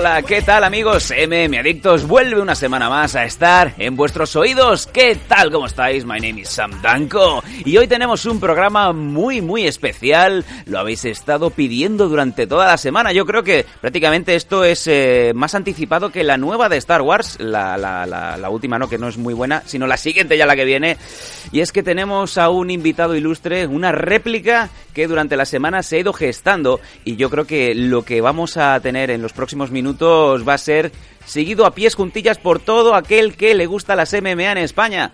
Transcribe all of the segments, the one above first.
Hola, ¿qué tal amigos? MM Adictos vuelve una semana más a estar en vuestros oídos. ¿Qué tal? ¿Cómo estáis? My name is Sam Danko y hoy tenemos un programa muy muy especial. Lo habéis estado pidiendo durante toda la semana. Yo creo que prácticamente esto es eh, más anticipado que la nueva de Star Wars, la, la, la, la última no, que no es muy buena, sino la siguiente ya la que viene. Y es que tenemos a un invitado ilustre, una réplica que durante la semana se ha ido gestando y yo creo que lo que vamos a tener en los próximos minutos va a ser seguido a pies juntillas por todo aquel que le gusta las MMA en España.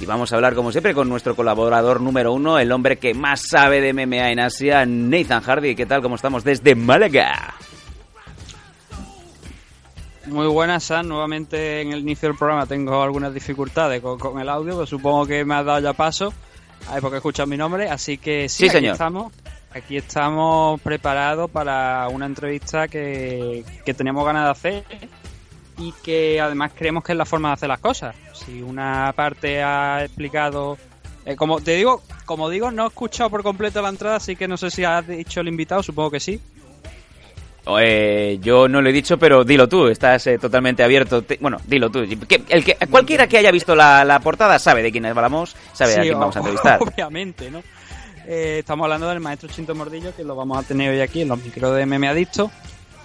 Y vamos a hablar, como siempre, con nuestro colaborador número uno, el hombre que más sabe de MMA en Asia, Nathan Hardy. ¿Qué tal? ¿Cómo estamos? Desde Málaga. Muy buenas, Sam. Nuevamente en el inicio del programa tengo algunas dificultades con, el audio, pero supongo que me has dado ya paso. Ay, porque escuchado mi nombre, así que sí, Sí, aquí señor. estamos. Aquí estamos preparados para una entrevista que, que teníamos ganas de hacer y que además creemos que es la forma de hacer las cosas. Si una parte ha explicado, eh, como te digo, como digo, no he escuchado por completo la entrada, así que no sé si ha dicho el invitado, supongo que sí. Eh, yo no lo he dicho, pero dilo tú, estás eh, totalmente abierto. Te- bueno, dilo tú. Que- el que, cualquiera que haya visto la, la portada sabe de quién hablamos, sabe a Sí, quién vamos a entrevistar. Obviamente, ¿no? Eh, estamos hablando del maestro Chinto Mordillo, que lo vamos a tener hoy aquí en los micros de MM Adicto.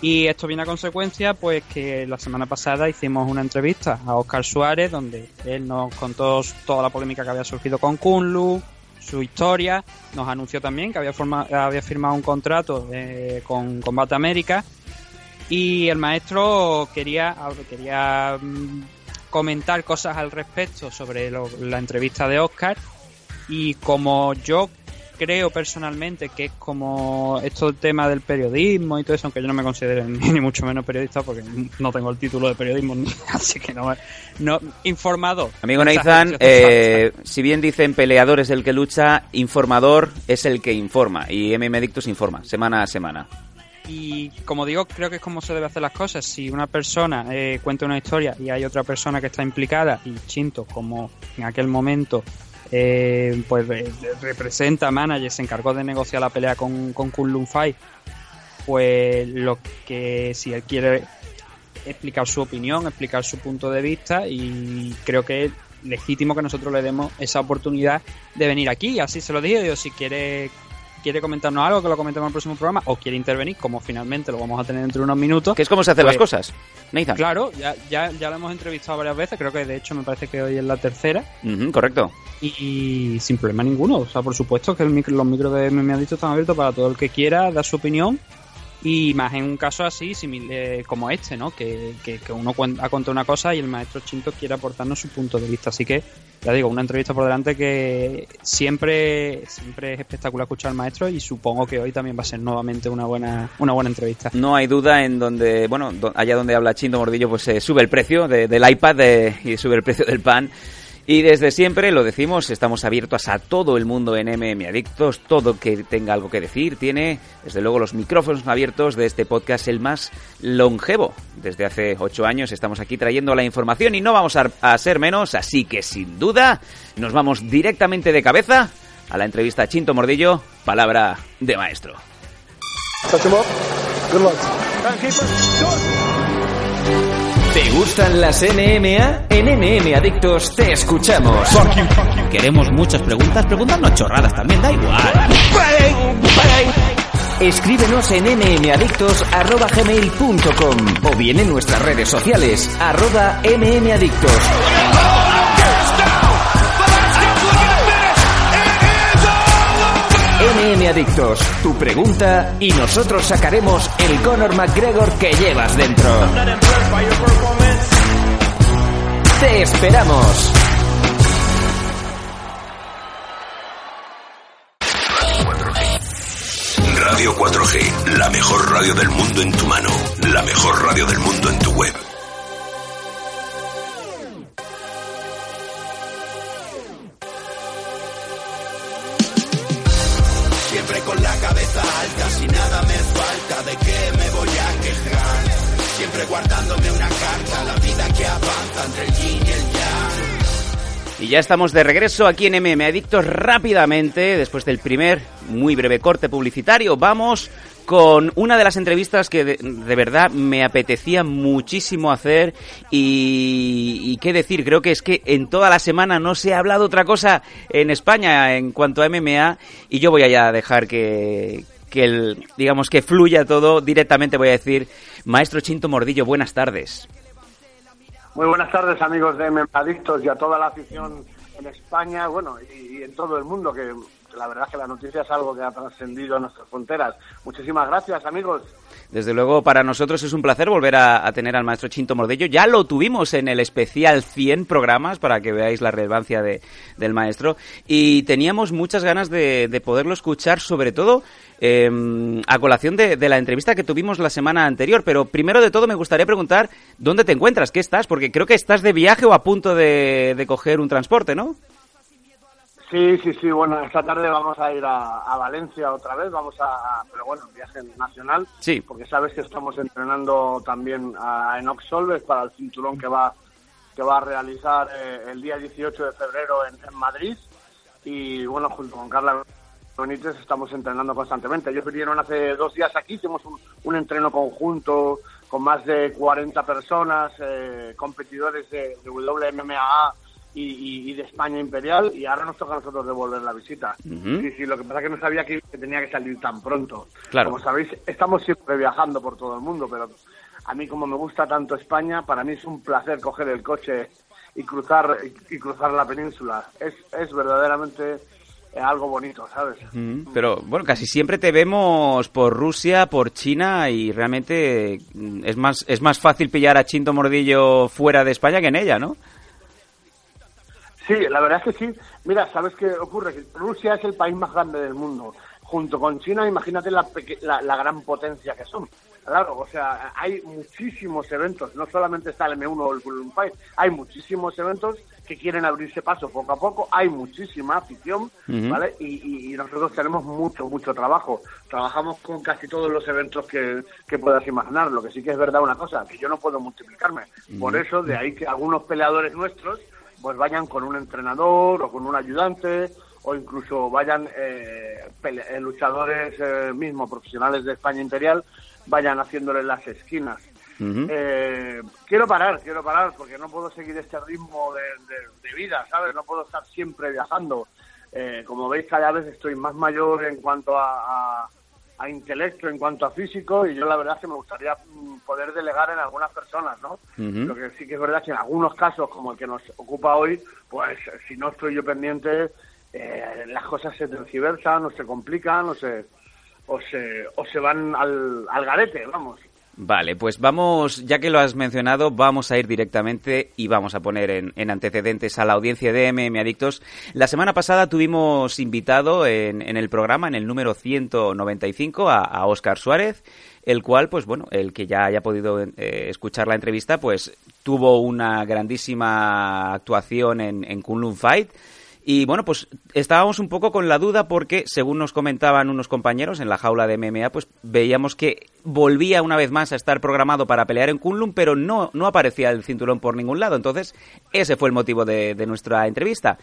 Y esto viene a consecuencia, pues, que la semana pasada hicimos una entrevista a Oscar Suárez, donde él nos contó toda la polémica que había surgido con Kunlu, su historia. Nos anunció también que había, forma- había firmado un contrato eh, con Combate América. Y el maestro quería, quería mm, comentar cosas al respecto sobre lo- la entrevista de Oscar. Y como yo creo personalmente que es como esto el tema del periodismo y todo eso, aunque yo no me considero ni, mucho menos periodista porque no tengo el título de periodismo, así que no, no informador. Amigo Nathan, eh, si bien dicen peleador es el que lucha, informador es el que informa. Y MM Adictos informa, semana a semana. Y como digo, creo que es como se debe hacer las cosas. Si una persona eh, cuenta una historia y hay otra persona que está implicada y Chinto, como en aquel momento, eh, pues eh, representa manager, se encargó de negociar la pelea con, con Kunlun Fight, pues lo que si él quiere explicar su opinión, explicar su punto de vista y creo que es legítimo que nosotros le demos esa oportunidad de venir aquí. Así se lo dije, digo, si quiere quiere comentarnos algo, que lo comentemos en el próximo programa, o quiere intervenir, como finalmente lo vamos a tener dentro de unos minutos. Que es como se hacen Pues, las cosas. Nathan. Claro, ya, ya, ya lo hemos entrevistado varias veces, creo que de hecho me parece que hoy es la tercera, Ujú, correcto. y sin problema ninguno. O sea, por supuesto que el micro- los micros de me ha dicho están abiertos para todo el que quiera dar su opinión. Y más en un caso así, simil- eh, como este, ¿no? Que, que, que uno ha contado una cosa y el maestro Chinto quiere aportarnos su punto de vista. Así que, ya digo, una entrevista por delante que siempre, siempre es espectacular escuchar al maestro y supongo que hoy también va a ser nuevamente una buena, una buena entrevista. No hay duda en donde, bueno, allá donde habla Chinto Mordillo, pues se sube el precio de- del iPad de- y sube el precio del pan. Y desde siempre, lo decimos, estamos abiertos a todo el mundo en MM Adictos, todo que tenga algo que decir, tiene, desde luego, los micrófonos abiertos de este podcast, el más longevo. Desde hace ocho años estamos aquí trayendo la información y no vamos a, a ser menos, así que sin duda nos vamos directamente de cabeza a la entrevista a Chinto Mordillo, palabra de maestro. ¿Te gustan las NMA? En NM Adictos te escuchamos. Queremos muchas preguntas, preguntarnos chorradas también, da igual. Escríbenos en mmadictos.gmail.com o bien en nuestras redes sociales, arroba mmadictos. MM Adictos, tu pregunta y nosotros sacaremos el Conor McGregor que llevas dentro. ¡Te esperamos! Radio 4G, la mejor radio del mundo en tu mano, la mejor radio del mundo en tu web. Cabeza alta, si nada me falta, ¿de qué me voy a quejar? Siempre guardándome una carta, la vida que avanza entre el yin y el yang. Y ya estamos de regreso aquí en MM Adictos rápidamente, después del primer muy breve corte publicitario. Vamos con una de las entrevistas que de, verdad me apetecía muchísimo hacer y, qué decir, creo que es que en toda la semana no se ha hablado otra cosa en España en cuanto a MMA y yo voy a dejar que, que el, digamos que fluya todo directamente voy a decir, maestro Chinto Mordillo, buenas tardes. Muy buenas tardes amigos de MM Adictos y a toda la afición en España, bueno, y, y en todo el mundo, que la verdad es que la noticia es algo que ha trascendido nuestras fronteras. Muchísimas gracias amigos. Desde luego, para nosotros es un placer volver a, a, tener al maestro Chinto Mordello. Ya lo tuvimos en el especial 100 programas, para que veáis la relevancia de, del maestro. Y teníamos muchas ganas de, de poderlo escuchar, sobre todo eh, a colación de, de, la entrevista que tuvimos la semana anterior. Pero primero de todo me gustaría preguntar dónde te encuentras, qué estás, porque creo que estás de viaje o a punto de, de coger un transporte, ¿no? Sí, sí, sí. Bueno, esta tarde vamos a ir a, a Valencia otra vez. Vamos a, pero bueno, viaje nacional. Sí. Porque sabes que estamos entrenando también a, en Oxolves para el cinturón que va que va a realizar eh, el día 18 de febrero en, en, Madrid. Y bueno, junto con Carla Benítez estamos entrenando constantemente. Ellos vinieron hace dos días aquí, hicimos un, un entreno conjunto con más de 40 personas, eh, competidores de, de WMMA y, y, de España Imperial y ahora nos toca a nosotros devolver la visita. Uh -huh. Sí, sí, lo que pasa es que no sabía que tenía que salir tan pronto. Claro. Como sabéis, estamos siempre viajando por todo el mundo, pero a mí como me gusta tanto España, para mí es un placer coger el coche y cruzar y, y cruzar la península. Es, es verdaderamente algo bonito, ¿sabes? Mm, pero bueno, casi siempre te vemos por Rusia, por China y realmente mm, es más es más fácil pillar a Chinto Mordillo fuera de España que en ella, ¿no? Sí, la verdad es que sí. Mira, ¿sabes qué ocurre? Rusia es el país más grande del mundo. Junto con China, imagínate la, la, la gran potencia que son. Claro, o sea, hay muchísimos eventos, no solamente está el M1 o el Kulun Fight, hay muchísimos eventos que quieren abrirse paso poco a poco, hay muchísima afición, uh -huh. ¿vale? Y, y, y, nosotros tenemos mucho, mucho trabajo. Trabajamos con casi todos los eventos que, que, puedas imaginar. Lo que sí que es verdad una cosa, que yo no puedo multiplicarme. Uh -huh. Por eso, de ahí que algunos peleadores nuestros pues vayan con un entrenador o con un ayudante o incluso vayan eh, luchadores eh, mismos profesionales de España Imperial vayan haciéndole las esquinas. Uh -huh. eh, quiero parar, quiero parar, porque no puedo seguir este ritmo de, de, de vida, ¿sabes? No puedo estar siempre viajando. Eh, como veis, cada vez estoy más mayor en cuanto a, a, a, intelecto, en cuanto a físico, y yo la verdad es que me gustaría mm, poder delegar en algunas personas, ¿no? Uh -huh. Lo que sí que es verdad que en algunos casos, como el que nos ocupa hoy, pues si no estoy yo pendiente, eh, las cosas se tergiversan o se complican o se, o se, o se van al, al garete, vamos. Vale, pues vamos, ya que lo has mencionado, vamos a ir directamente y vamos a poner en, en antecedentes a la audiencia de MM Adictos. La semana pasada tuvimos invitado en, en el programa, en el número 195, a, a Oscar Suárez, el cual, pues bueno, el que ya haya podido eh, escuchar la entrevista, pues tuvo una grandísima actuación en, en Kunlun Fight y bueno, pues estábamos un poco con la duda porque, según nos comentaban unos compañeros en la jaula de MMA, pues veíamos que volvía una vez más a estar programado para pelear en Kunlun, pero no, no aparecía el cinturón por ningún lado. Entonces, ese fue el motivo de, de nuestra entrevista.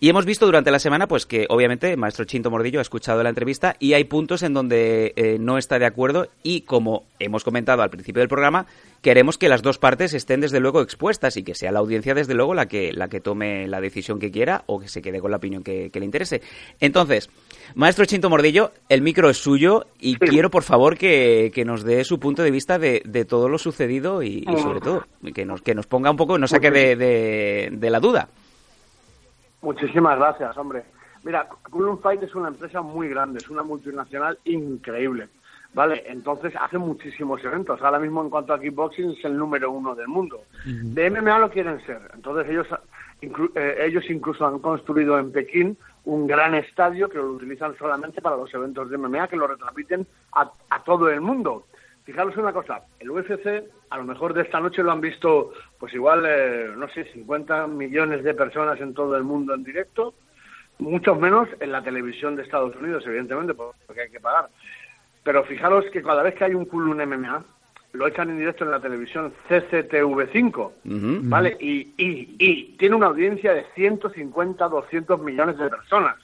Y hemos visto durante la semana, pues que obviamente el maestro Chinto Mordillo ha escuchado la entrevista y hay puntos en donde eh, no está de acuerdo y como hemos comentado al principio del programa, queremos que las dos partes estén desde luego expuestas y que sea la audiencia desde luego la que, la que tome la decisión que quiera o que se quede con la opinión que, que le interese. Entonces, maestro Chinto Mordillo, el micro es suyo y quiero por favor que, que nos dé su punto de vista de, de todo lo sucedido y, y sobre todo que nos, que nos ponga un poco, nos saque de, de, de la duda. Muchísimas gracias, hombre. Mira, Cullen Fight es una empresa muy grande, es una multinacional increíble, ¿vale? Entonces hace muchísimos eventos. Ahora mismo en cuanto a kickboxing es el número uno del mundo. De MMA lo quieren ser. Entonces ellos, inclu- eh, ellos incluso han construido en Pekín un gran estadio que lo utilizan solamente para los eventos de MMA que lo retransmiten a, a todo el mundo. Fijaros una cosa, el UFC a lo mejor de esta noche lo han visto pues igual, eh, no sé, 50 millones de personas en todo el mundo en directo, muchos menos en la televisión de Estados Unidos, evidentemente, porque hay que pagar. Pero fijaros que cada vez que hay un Kulun MMA, lo echan en directo en la televisión CCTV5, ¿vale? Y, y, y tiene una audiencia de 150, 200 millones de personas.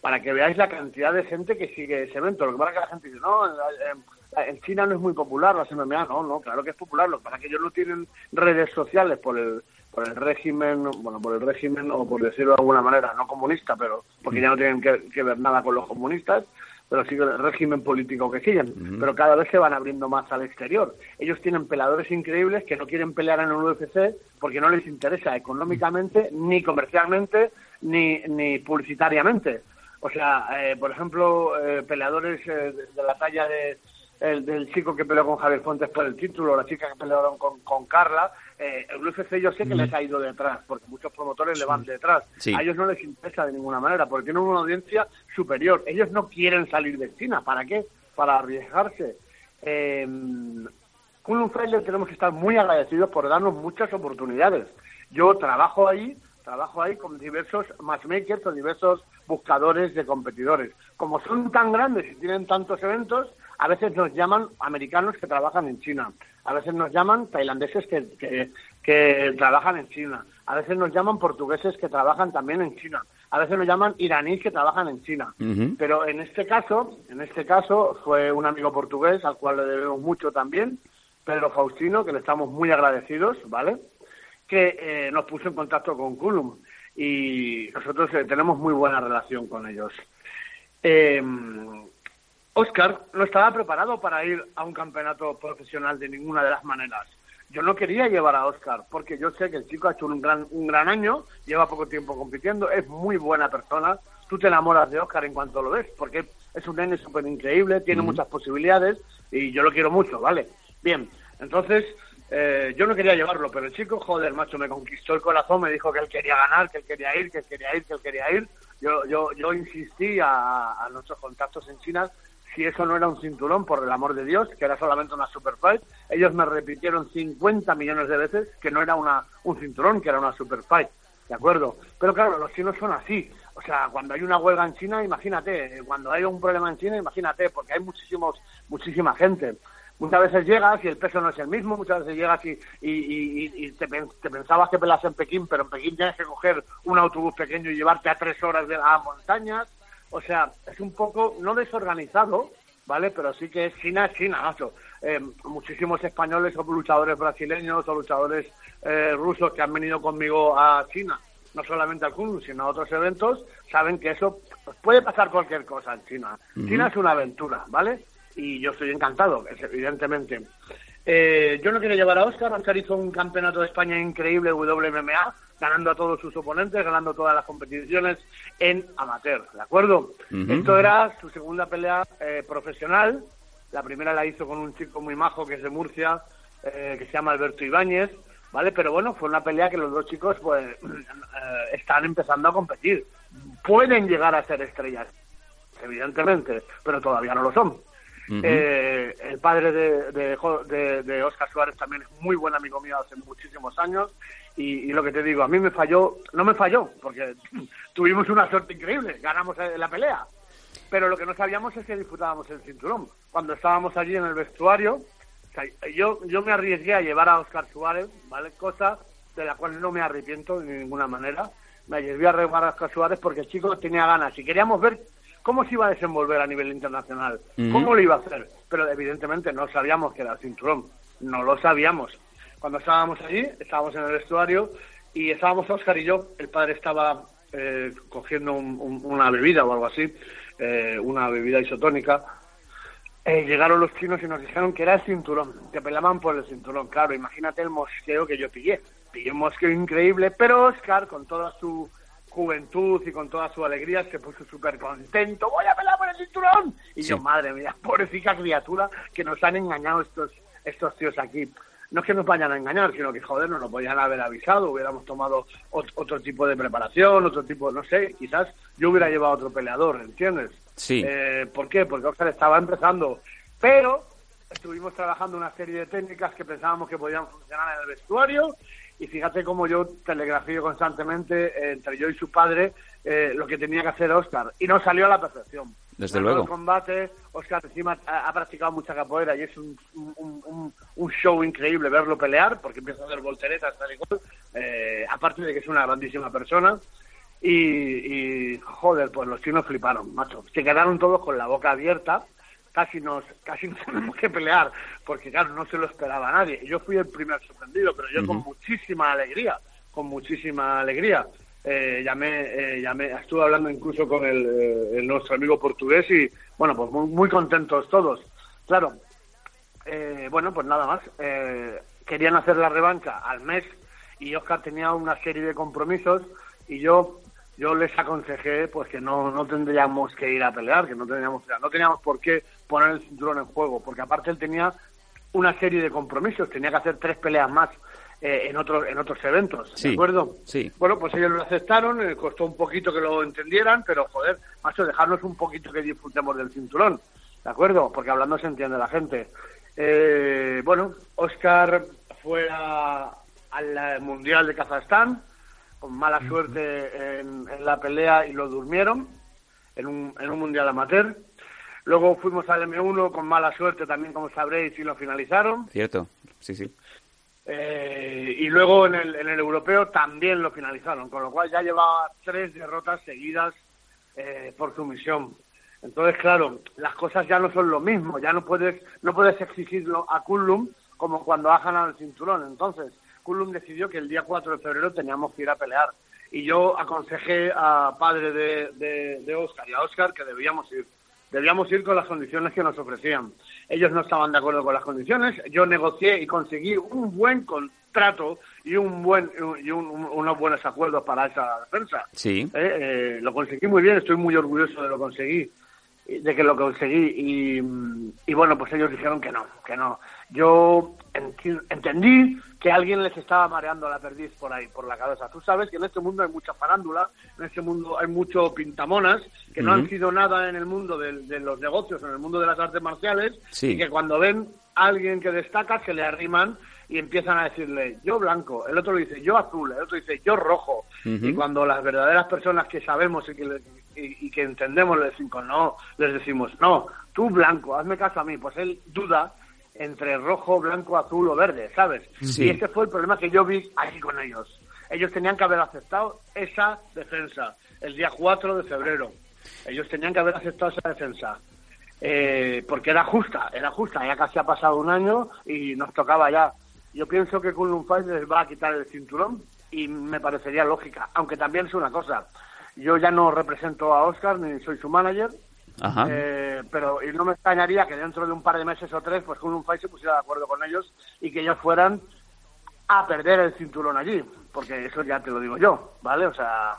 Para que veáis la cantidad de gente que sigue ese evento. Lo que pasa es que la gente dice, no, en, en China no es muy popular las MMA. No, no, claro que es popular. Lo que pasa es que ellos no tienen redes sociales por el por el régimen, bueno, por el régimen, o por decirlo de alguna manera, no comunista, pero porque ya no tienen que, que ver nada con los comunistas, pero sí con el régimen político que siguen. Pero cada vez se van abriendo más al exterior. Ellos tienen peleadores increíbles que no quieren pelear en el UFC porque no les interesa económicamente, ni comercialmente, ni, ni publicitariamente. O sea, eh, por ejemplo, eh, peleadores eh, de, de la talla de, el, del chico que peleó con Javier Fuentes por el título, la chica que pelearon con, con Carla, eh, el UFC yo sé que les ha ido detrás, porque muchos promotores le van detrás. Sí. A ellos no les interesa de ninguna manera, porque tienen una audiencia superior. Ellos no quieren salir de China. ¿Para qué? Para arriesgarse. Eh, con un Fighter tenemos que estar muy agradecidos por darnos muchas oportunidades. Yo trabajo ahí, trabajo ahí con diversos matchmakers o diversos buscadores de competidores. Como son tan grandes y tienen tantos eventos, a veces nos llaman americanos que trabajan en China, a veces nos llaman tailandeses que, que, que trabajan en China, a veces nos llaman portugueses que trabajan también en China, a veces nos llaman iraníes que trabajan en China. Pero en este caso, en este caso fue un amigo portugués al cual le debemos mucho también, Pedro Faustino, que le estamos muy agradecidos, ¿vale? Que eh, nos puso en contacto con Culum y nosotros eh, tenemos muy buena relación con ellos. Eh, Oscar no estaba preparado para ir a un campeonato profesional de ninguna de las maneras. Yo no quería llevar a Oscar porque yo sé que el chico ha hecho un gran, un gran año, lleva poco tiempo compitiendo, es muy buena persona. Tú te enamoras de Oscar en cuanto lo ves porque es un nene súper increíble, tiene muchas posibilidades y yo lo quiero mucho, ¿vale? Bien, entonces eh, yo no quería llevarlo, pero el chico, joder, macho, me conquistó el corazón, me dijo que él quería ganar, que él quería ir, que él quería ir, que él quería ir. Yo, yo, yo insistí a, a nuestros contactos en China si eso no era un cinturón, por el amor de Dios, que era solamente una super fight. Ellos me repitieron 50 millones de veces que no era una, un cinturón, que era una super fight. ¿De acuerdo? Pero claro, los chinos son así. O sea, cuando hay una huelga en China, imagínate. Cuando hay un problema en China, imagínate, porque hay muchísimos, muchísima gente. Muchas veces llegas y el peso no es el mismo, muchas veces llegas y, y, y, y te, te pensabas que pelas en Pekín, pero en Pekín tienes que coger un autobús pequeño y llevarte a tres horas de las montañas. O sea, es un poco, no desorganizado, ¿vale? Pero sí que China es China, macho. Eh, muchísimos españoles o luchadores brasileños o luchadores eh, rusos que han venido conmigo a China, no solamente al Kun, sino a otros eventos, saben que eso pues, puede pasar cualquier cosa en China. China es una aventura, ¿vale? Y yo estoy encantado, es- evidentemente. Eh, yo no quería llevar a Oscar. Oscar hizo un campeonato de España increíble WMMA, ganando a todos sus oponentes, ganando todas las competiciones en amateur, ¿de acuerdo? Esto era su segunda pelea eh, profesional. La primera la hizo con un chico muy majo que es de Murcia, eh, que se llama Alberto Ibáñez, ¿vale? Pero bueno, fue una pelea que los dos chicos pues eh, están empezando a competir. Pueden llegar a ser estrellas, evidentemente, pero todavía no lo son. Eh, el padre de, de, de- Oscar Suárez también es muy buen amigo mío hace muchísimos años. Y, lo que te digo, a mí me falló, no me falló, porque tuvimos una suerte increíble, ganamos eh, la pelea, pero lo que no sabíamos es que disputábamos el cinturón. Cuando estábamos allí en el vestuario, yo, yo me arriesgué a llevar a Oscar Suárez, ¿vale? Cosa de la cual no me arrepiento de ninguna manera, me llevé a rebar a Oscar Suárez porque el chico tenía ganas. Y queríamos ver cómo se iba a desenvolver a nivel internacional, cómo lo iba a hacer, pero evidentemente no sabíamos que era el cinturón, no lo sabíamos. Cuando estábamos allí, estábamos en el vestuario y estábamos Oscar y yo, el padre estaba eh, cogiendo un- un- una bebida o algo así, eh, una bebida isotónica, eh, llegaron los chinos y nos dijeron que era el cinturón, que peleaban por el cinturón. Claro, imagínate el mosqueo que yo pillé. Pillé un mosqueo increíble, pero Oscar, con toda su juventud y con toda su alegría, se puso súper contento. ¡Voy a pelear por el cinturón! Y yo, madre mía, pobrecita criatura, que nos han engañado estos, estos tíos aquí. No es que nos vayan a engañar, sino que, joder, nos lo podían haber avisado, hubiéramos tomado ot- otro tipo de preparación, otro tipo, no sé, quizás yo hubiera llevado otro peleador, ¿entiendes? Sí. Eh, ¿Por qué? Porque Oscar estaba empezando. Pero estuvimos trabajando una serie de técnicas que pensábamos que podían funcionar en el vestuario. Y fíjate cómo yo telegrafío constantemente eh, entre yo y su padre eh, lo que tenía que hacer Oscar. Y nos salió a la perfección. Desde Ganó luego. El combate, Oscar encima ha, ha practicado mucha capoeira y es un, un, un- un show increíble verlo pelear porque empieza a hacer volteretas tal y cual. Eh, aparte de que es una grandísima persona. Y, y, joder, pues los chinos fliparon, macho. Se quedaron todos con la boca abierta. Casi nos, casi nos tenemos que pelear, porque claro, no se lo esperaba nadie. Yo fui el primer sorprendido, pero yo con muchísima alegría, con muchísima alegría. Eh, llamé, eh, llamé, estuve hablando incluso con el, eh, el nuestro amigo portugués y, bueno, pues muy, muy contentos todos. Claro, eh, bueno, pues nada más. Eh, querían hacer la revancha al mes y Oscar tenía una serie de compromisos y yo yo les aconsejé pues que no, no tendríamos que ir a pelear, que no tendríamos no teníamos por qué poner el cinturón en juego, porque aparte él tenía una serie de compromisos, tenía que hacer tres peleas más eh, en otros en otros eventos, Sí, ¿de acuerdo? sí. Bueno, pues ellos lo aceptaron, eh, costó un poquito que lo entendieran, pero joder, macho, dejarnos un poquito que disfrutemos del cinturón, ¿de acuerdo? Porque hablando se entiende la gente. Eh, bueno, Oscar fue a- al Mundial de Kazajstán, con mala suerte en, en la pelea y lo durmieron en un, en un Mundial amateur. Luego fuimos al M1 con mala suerte también, como sabréis, y lo finalizaron. Cierto, sí, sí. Eh, y luego en el, en el europeo también lo finalizaron, con lo cual ya llevaba tres derrotas seguidas eh, por sumisión. Entonces, claro, las cosas ya no son lo mismo, ya no puedes no puedes exigirlo a Kullum como cuando ha ganado el cinturón. Entonces, Kullum decidió que el día 4 de febrero teníamos que ir a pelear. Y yo aconsejé a padre de, de, de Oscar y a Oscar que debíamos ir. Debíamos ir con las condiciones que nos ofrecían. Ellos no estaban de acuerdo con las condiciones. Yo negocié y conseguí un buen contrato y un buen y un- un- unos buenos acuerdos para esa defensa. Sí. Eh, eh, lo conseguí muy bien, estoy muy orgulloso de lo conseguí, de que lo conseguí y, y bueno, pues ellos dijeron que no, que no. Yo entendí que alguien les estaba mareando la perdiz por ahí, por la cabeza. Tú sabes que en este mundo hay mucha farándula, en este mundo hay mucho pintamonas, que no Ujú. han sido nada en el mundo del- de, los negocios, en el mundo de las artes marciales, Sí. y que cuando ven a alguien que destaca se le arriman y empiezan a decirle yo blanco, el otro le dice yo azul, el otro dice yo rojo. Ujú. Y cuando las verdaderas personas que sabemos y que, le- y, y que entendemos les decimos no, les decimos no, tú blanco, hazme caso a mí, pues él duda entre rojo, blanco, azul o verde, ¿sabes? Sí. Y ese fue el problema que yo vi aquí con ellos. Ellos tenían que haber aceptado esa defensa el día 4 de febrero. Ellos tenían que haber aceptado esa defensa. Eh, porque era justa, era justa. Ya casi ha pasado un año y nos tocaba ya. Yo pienso que Kunlun les va a quitar el cinturón y me parecería lógica. Aunque también es una cosa. Yo ya no represento a Oscar ni soy su manager. Ajá. Eh, pero y no me extrañaría que dentro de un par de meses o tres, pues Kunlun Fight se pusiera de acuerdo con ellos y que ellos fueran a perder el cinturón allí. Porque eso ya te lo digo yo, ¿vale? O sea.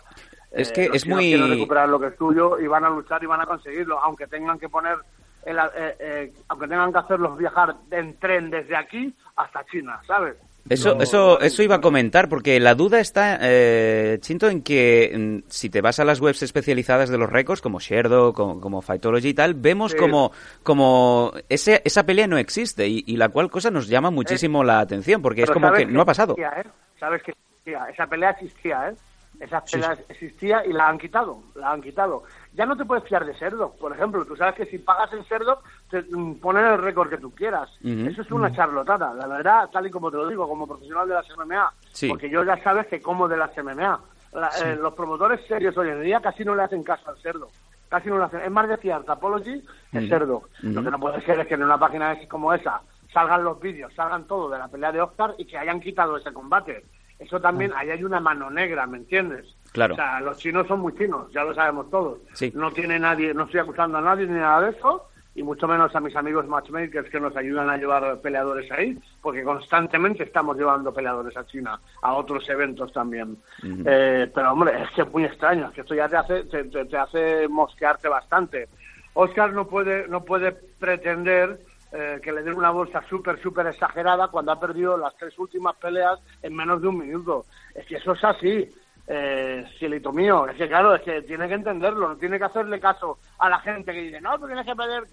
Es eh, que los es muy- quieren recuperar lo que es tuyo y van a luchar y van a conseguirlo, aunque tengan que poner, el, eh, eh, aunque tengan que hacerlos viajar en tren desde aquí hasta China, ¿sabes? Eso, No- eso, eso iba a comentar, porque la duda está, eh, Chinto, en que mm, si te vas a las webs especializadas de los récords, como Sherdo, como, como Fightology y tal, vemos Sí. como, como ese, esa pelea no existe, y, y la cual cosa nos llama muchísimo la atención, porque es como que no ha pasado. existía, ¿eh? Sabes que existía, esa pelea existía, ¿eh? Esa pelea existía y la han quitado, la han quitado. Ya no te puedes fiar de cerdo, por ejemplo. Tú sabes que si pagas en cerdo, te mm, ponen el récord que tú quieras. Eso es una charlotada, la verdad, tal y como te lo digo, como profesional de las MMA. Sí. Porque yo ya sabes que como de las MMA. La- eh, los promotores serios hoy en día casi no le hacen caso al cerdo. Casi no le hacen. Es más decir Tapology que cerdo. Lo que no puede ser es que en una página como esa salgan los vídeos, salgan todo de la pelea de Oscar y que hayan quitado ese combate. Eso también, ahí hay una mano negra, ¿me entiendes? Claro. O sea, los chinos son muy chinos, ya lo sabemos todos. Sí. No tiene nadie, no estoy acusando a nadie ni nada de eso, y mucho menos a mis amigos matchmakers que nos ayudan a llevar peleadores ahí, porque constantemente estamos llevando peleadores a China, a otros eventos también. Eh, pero hombre, es que es muy extraño, es que esto ya te hace, te, te- te hace mosquearte bastante. Oscar no puede, no puede pretender eh, que le den una bolsa súper, súper exagerada cuando ha perdido las tres últimas peleas en menos de un minuto. Es que eso es así, eh, cielito mío. Es que claro, es que tiene que entenderlo, no tiene que hacerle caso a la gente que dice, no, tú tienes que perder.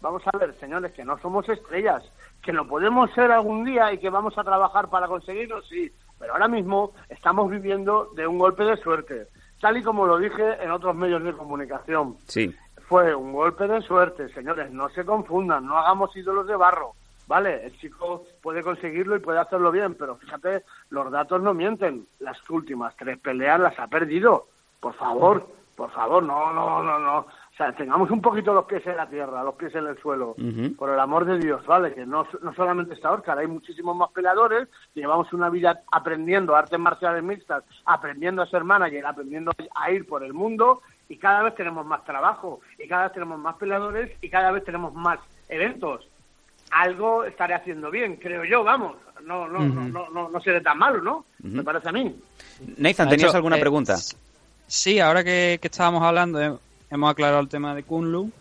Vamos a ver, señores, que no somos estrellas, que lo podemos ser algún día y que vamos a trabajar para conseguirlo, sí. Pero ahora mismo estamos viviendo de un golpe de suerte, tal y como lo dije en otros medios de comunicación Sí. Fue un golpe de suerte, señores, no se confundan, no hagamos ídolos de barro, ¿vale? El chico puede conseguirlo y puede hacerlo bien, pero fíjate, los datos no mienten, las últimas tres peleas las ha perdido, por favor, por favor, no, no, no, no, o sea, tengamos un poquito los pies en la tierra, los pies en el suelo, por el amor de Dios, ¿vale? Que no, no solamente está Oscar, hay muchísimos más peleadores, llevamos una vida aprendiendo artes marciales mixtas, aprendiendo a ser manager, aprendiendo a ir por el mundo y cada vez tenemos más trabajo y cada vez tenemos más peleadores y cada vez tenemos más eventos. Algo estaré haciendo bien, creo yo, vamos. No, no, no, no, no, no seré tan malo, ¿no? Me parece a mí. Nathan, ¿tenías hecho, alguna eh, pregunta? Sí, ahora que, que estábamos hablando, eh, hemos aclarado el tema de Kunlu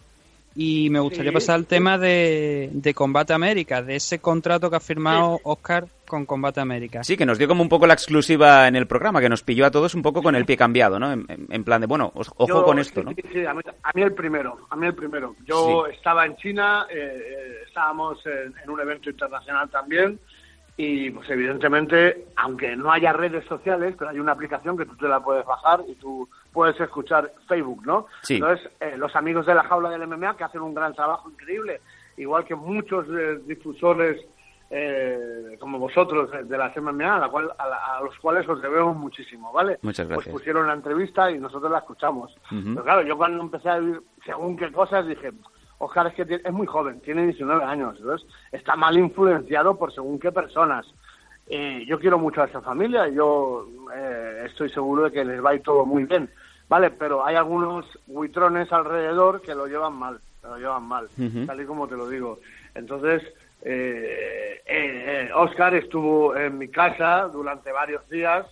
y me gustaría Sí. pasar al tema de, de Combate América, de ese contrato que ha firmado Oscar con Combate América. Sí, que nos dio como un poco la exclusiva en el programa, que nos pilló a todos un poco con el pie cambiado, ¿no? En, plan de, bueno, ojo Yo- con esto, sí, ¿no? Sí, sí, a, mí, a mí el primero, a mí el primero. Yo Sí. estaba en China, eh, eh, estábamos en, en un evento internacional también y pues evidentemente, aunque no haya redes sociales, pero hay una aplicación que tú te la puedes bajar y tú puedes escuchar Facebook, ¿no? Sí. Entonces, eh, los amigos de la jaula del MMA que hacen un gran trabajo increíble, igual que muchos eh, difusores eh, como vosotros eh, de las MMA, a, la cual, a, la- a los cuales os debemos muchísimo, ¿vale? Muchas Pues gracias. pusieron la entrevista y nosotros la escuchamos. Pero claro, yo cuando empecé a vivir según qué cosas dije, Oscar es que tiene- es muy joven, tiene 19 años, entonces está mal influenciado por según qué personas. Eh, yo quiero mucho a esa familia yo eh, estoy seguro de que les va a ir todo muy bien, ¿vale? Pero hay algunos buitrones alrededor que lo llevan mal, lo llevan mal, tal y como te lo digo. Entonces, eh, Oscar estuvo en mi casa durante varios días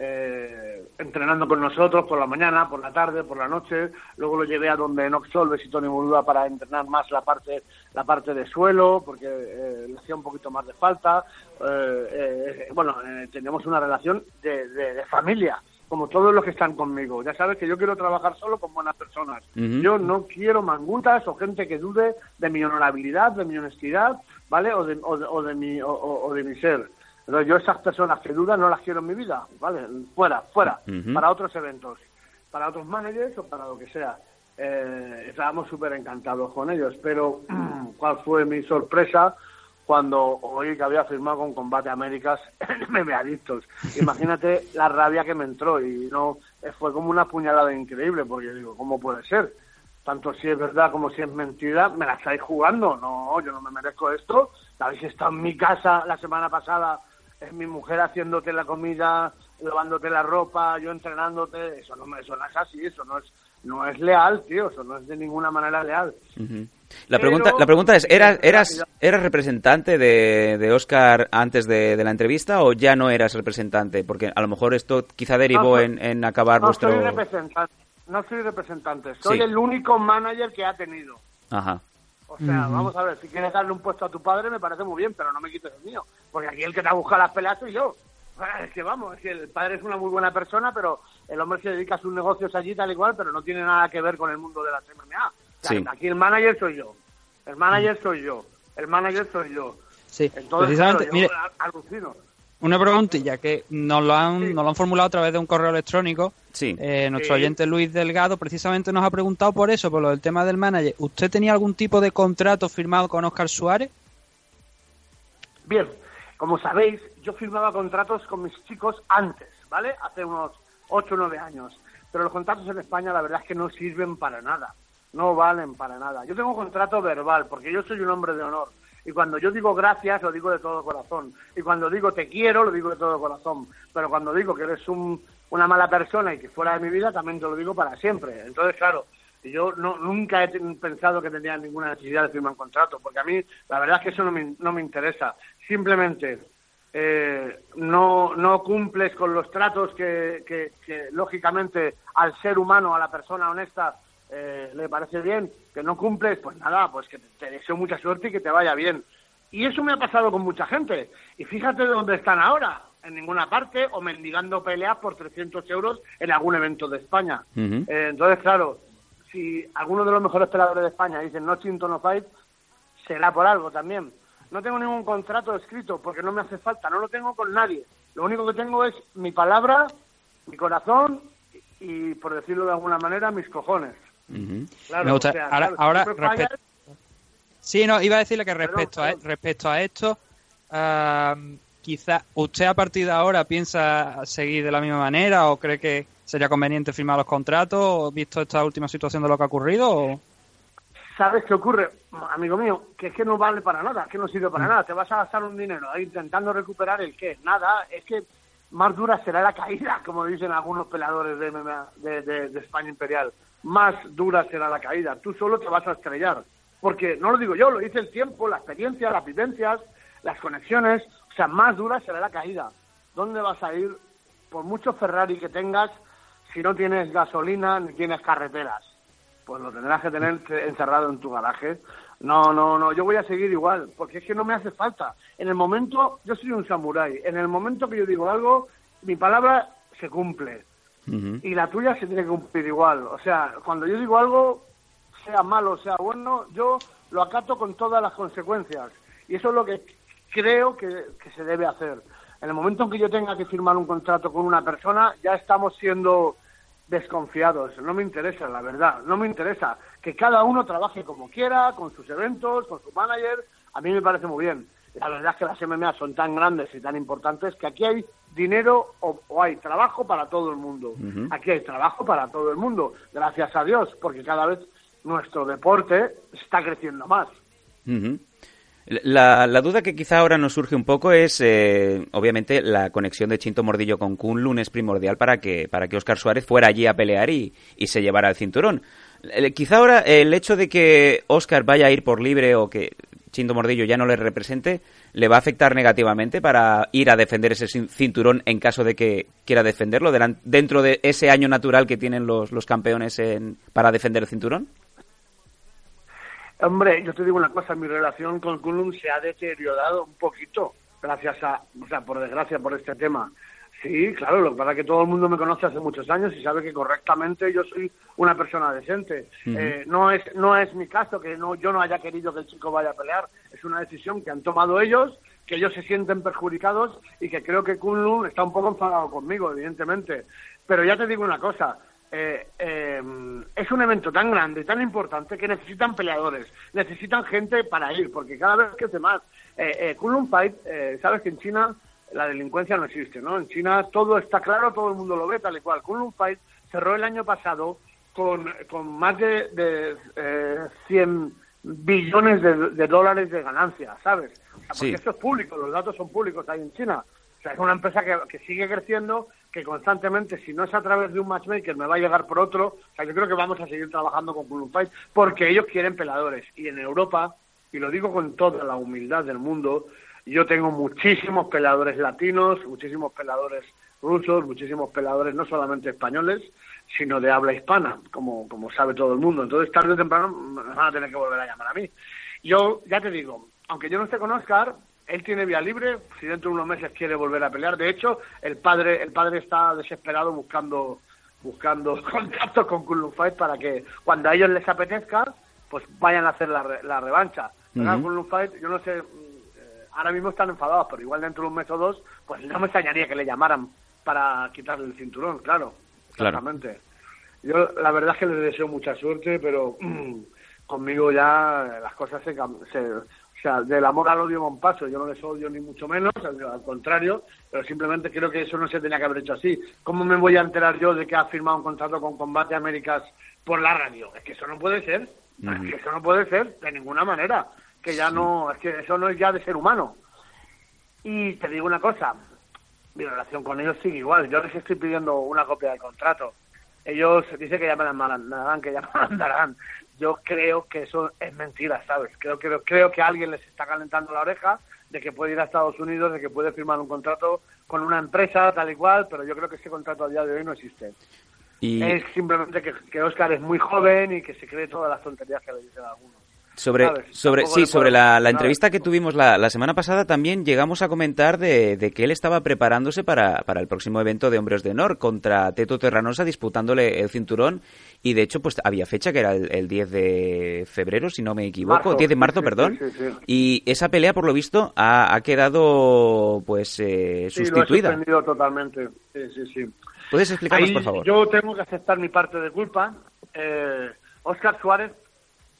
eh, entrenando con nosotros por la mañana, por la tarde, por la noche. Luego lo llevé a donde Nox Solves y Tony Boluda para entrenar más la parte la parte de suelo, porque eh, le hacía un poquito más de falta. Eh, eh, bueno, eh, tenemos una relación de, de- de familia, como todos los que están conmigo. Ya sabes que yo quiero trabajar solo con buenas personas. Yo no quiero mangutas o gente que dude de mi honorabilidad, de mi honestidad, ¿vale? O de, o de, o de mi, o de mi ser. Entonces, yo esas personas que dudan no las quiero en mi vida, ¿vale? Fuera, fuera, para otros eventos, para otros managers o para lo que sea. Eh, estábamos súper encantados con ellos, pero ¿cuál fue mi sorpresa cuando oí que había firmado con Combate Américas en MMA Adictos? Imagínate la rabia que me entró y no eh, fue como una puñalada increíble, porque digo, ¿cómo puede ser? tanto si es verdad como si es mentira, me la estáis jugando. No, yo no me merezco esto. Habéis estado en mi casa la semana pasada, es mi mujer haciéndote la comida, lavándote la ropa, yo entrenándote. Eso no, me, eso no es así, eso no es, no es leal, tío, eso no es de ninguna manera leal. La Pero- pregunta, la pregunta es, ¿eras, eras. ¿eras representante de, de Oscar antes de, de la entrevista o ya no eras representante? Porque a lo mejor esto quizá derivó No, en, en acabar No vuestro... soy representante, no soy representante, soy Sí. el único manager que ha tenido. Ajá. O sea, vamos a ver, si quieres darle un puesto a tu padre me parece muy bien, pero no me quites el mío. Porque aquí el que te ha buscado las peleas soy yo. Es que vamos, es que el padre es una muy buena persona, pero el hombre se dedica a sus negocios allí tal y cual, pero no tiene nada que ver con el mundo de las MMA. O sea, Sí. Aquí el manager soy yo. El manager soy yo. El manager soy yo. Sí, Entonces, precisamente, claro, mire, yo a- alucino. Una preguntilla que nos lo han, Sí. nos lo han formulado a través de un correo electrónico. Sí. Eh, nuestro Sí. oyente Luis Delgado precisamente nos ha preguntado por eso, por lo del tema del manager. ¿Usted tenía algún tipo de contrato firmado con Oscar Suárez? Bien, como sabéis, yo firmaba contratos con mis chicos antes, ¿vale? Hace unos 8 o 9 años. Pero los contratos en España la verdad es que no sirven para nada, no valen para nada. Yo tengo contrato verbal porque yo soy un hombre de honor. Y cuando yo digo gracias, lo digo de todo corazón. Y cuando digo te quiero, lo digo de todo corazón. Pero cuando digo que eres un, una mala persona y que fuera de mi vida, también te lo digo para siempre. Entonces, claro, yo no, nunca he pensado que tendría ninguna necesidad de firmar un contrato, porque a mí la verdad es que eso no me, interesa. Simplemente eh, no, no cumples con los tratos que, lógicamente, al ser humano, a la persona honesta, eh, le parece bien, que no cumples, pues nada, pues que te deseo mucha suerte y que te vaya bien. Y eso me ha pasado con mucha gente. Y fíjate de dónde están ahora, en ninguna parte, o mendigando peleas por 300 euros en algún evento de España. eh, entonces, claro, si alguno de los mejores peleadores de España dicen no chinto no fight, será por algo también. No tengo ningún contrato escrito porque no me hace falta, no lo tengo con nadie. Lo único que tengo es mi palabra, mi corazón y, por decirlo de alguna manera, mis cojones. Claro, Me gusta. o sea, ahora, claro, ahora Sí, no, iba a decirle que respecto, a, respecto a esto, ah, quizá usted a partir de ahora piensa seguir de la misma manera o cree que sería conveniente firmar los contratos, visto esta última situación de lo que ha ocurrido. O... ¿Sabes qué ocurre, amigo mío? Que es que no vale para nada, que no sirve para Mm. nada. Te vas a gastar un dinero ahí intentando recuperar el qué. Nada, es que más dura será la caída, como dicen algunos de, MMA de, de- de España Imperial. Más dura será la caída. Tú solo te vas a estrellar. Porque no lo digo yo, lo dice el tiempo, la experiencia, las vivencias, las conexiones. O sea, más dura será la caída. ¿Dónde vas a ir? Por mucho Ferrari que tengas, si no tienes gasolina ni tienes carreteras pues lo tendrás que tener encerrado en tu garaje. No, no, no, yo voy a seguir igual, porque es que no me hace falta. En el momento, yo soy un samurái, en el momento que yo digo algo, mi palabra se cumple y la tuya se tiene que cumplir igual. O sea, cuando yo digo algo, sea malo, sea bueno, yo lo acato con todas las consecuencias. Y eso es lo que creo que, que se debe hacer. En el momento en que yo tenga que firmar un contrato con una persona, ya estamos siendo desconfiados. No me interesa, la verdad. No me interesa. Que cada uno trabaje como quiera, con sus eventos, con su manager. A mí me parece muy bien. La verdad es que las MMA son tan grandes y tan importantes que aquí hay dinero o, o hay trabajo para todo el mundo. Aquí hay trabajo para todo el mundo. Gracias a Dios, porque cada vez nuestro deporte está creciendo más. La, la duda que quizá ahora nos surge un poco es, eh, obviamente, la conexión de Chinto Mordillo con Kunlun es primordial para que, para que Oscar Suárez fuera allí a pelear y, y se llevara el cinturón. Eh, quizá ahora el hecho de que Oscar vaya a ir por libre o que Chinto Mordillo ya no le represente, le va a afectar negativamente para ir a defender ese cin- cinturón en caso de que quiera defenderlo dentro de ese año natural que tienen los, los campeones en- para defender el cinturón. Hombre, yo te digo una cosa, mi relación con Kulum se ha deteriorado un poquito, gracias a, o sea, por desgracia, por este tema. Sí, claro, lo que pasa es que todo el mundo me conoce hace muchos años y sabe que correctamente yo soy una persona decente. Eh, no es no es mi caso que no yo no haya querido que el chico vaya a pelear, es una decisión que han tomado ellos, que ellos se sienten perjudicados y que creo que Kunlun está un poco enfadado conmigo, evidentemente. Pero ya te digo una cosa, eh, eh, es un evento tan grande y tan importante que necesitan peleadores, necesitan gente para ir, porque cada vez crece más. Eh, eh, Kunlun Fight, eh, sabes que en China la delincuencia no existe, ¿no? En China todo está claro, todo el mundo lo ve tal y cual. Kunlun Fight cerró el año pasado con, con más de, de eh, 100 billones de, de dólares de ganancias, ¿sabes? O sea, porque Sí. esto es público, los datos son públicos ahí en China. O sea, es una empresa que, que sigue creciendo, que constantemente, si no es a través de un matchmaker, me va a llegar por otro. O sea, yo creo que vamos a seguir trabajando con Kunlun Fight porque ellos quieren peladores. Y en Europa, y lo digo con toda la humildad del mundo, yo tengo muchísimos peladores latinos, muchísimos peladores rusos, muchísimos peladores no solamente españoles, sino de habla hispana, como, como sabe todo el mundo. Entonces, tarde o temprano, me van a tener que volver a llamar a mí. Yo, ya te digo, aunque yo no esté con Oscar, él tiene vía libre, si dentro de unos meses quiere volver a pelear. De hecho, el padre, el padre está desesperado buscando buscando contactos con Kunlun Fight para que cuando a ellos les apetezca, pues vayan a hacer la, re- la revancha. Ujú. Kunlun Fight, yo no sé, mm, ahora mismo están enfadados, pero igual dentro de un mes o dos, pues no me extrañaría que le llamaran para quitarle el cinturón, claro. Claro. Exactamente. Yo la verdad es que les deseo mucha suerte, pero mm, conmigo ya las cosas se, se- o sea, del amor al odio con paso. Yo no les odio ni mucho menos, al, al contrario, pero simplemente creo que eso no se tenía que haber hecho así. ¿Cómo me voy a enterar yo de que ha firmado un contrato con Combate Américas por la radio? Es que eso no puede ser. Es que eso no puede ser de ninguna manera. Que ya no, es que eso no es ya de ser humano. Y te digo una cosa, mi relación con ellos sigue igual. Yo les estoy pidiendo una copia del contrato. Ellos dicen que ya me la mandarán, que ya me la mandarán. Yo creo que eso es mentira, ¿sabes? Creo, creo, creo que alguien les está calentando la oreja de que puede ir a Estados Unidos, de que puede firmar un contrato con una empresa tal y cual, pero yo creo que ese contrato a día de hoy no existe. Y Es simplemente que, que Oscar es muy joven y que se cree todas las tonterías que le dicen algunos. Sobre, sobre, sí, sobre la, la entrevista que tuvimos la, la semana pasada también llegamos a comentar de, de que él estaba preparándose para, para el próximo evento de Hombres de Honor contra Teto Terranosa disputándole el cinturón y de hecho pues había fecha que era el, el 10 de febrero si no me equivoco, Marzo, 10 de marzo, sí, perdón. sí, sí, sí. Y esa pelea por lo visto ha, ha quedado pues eh, lo he sustituida. totalmente. Sí, sí, sí. ¿Puedes explicarnos Ahí por favor? Yo tengo que aceptar mi parte de culpa. Eh, Oscar Suárez,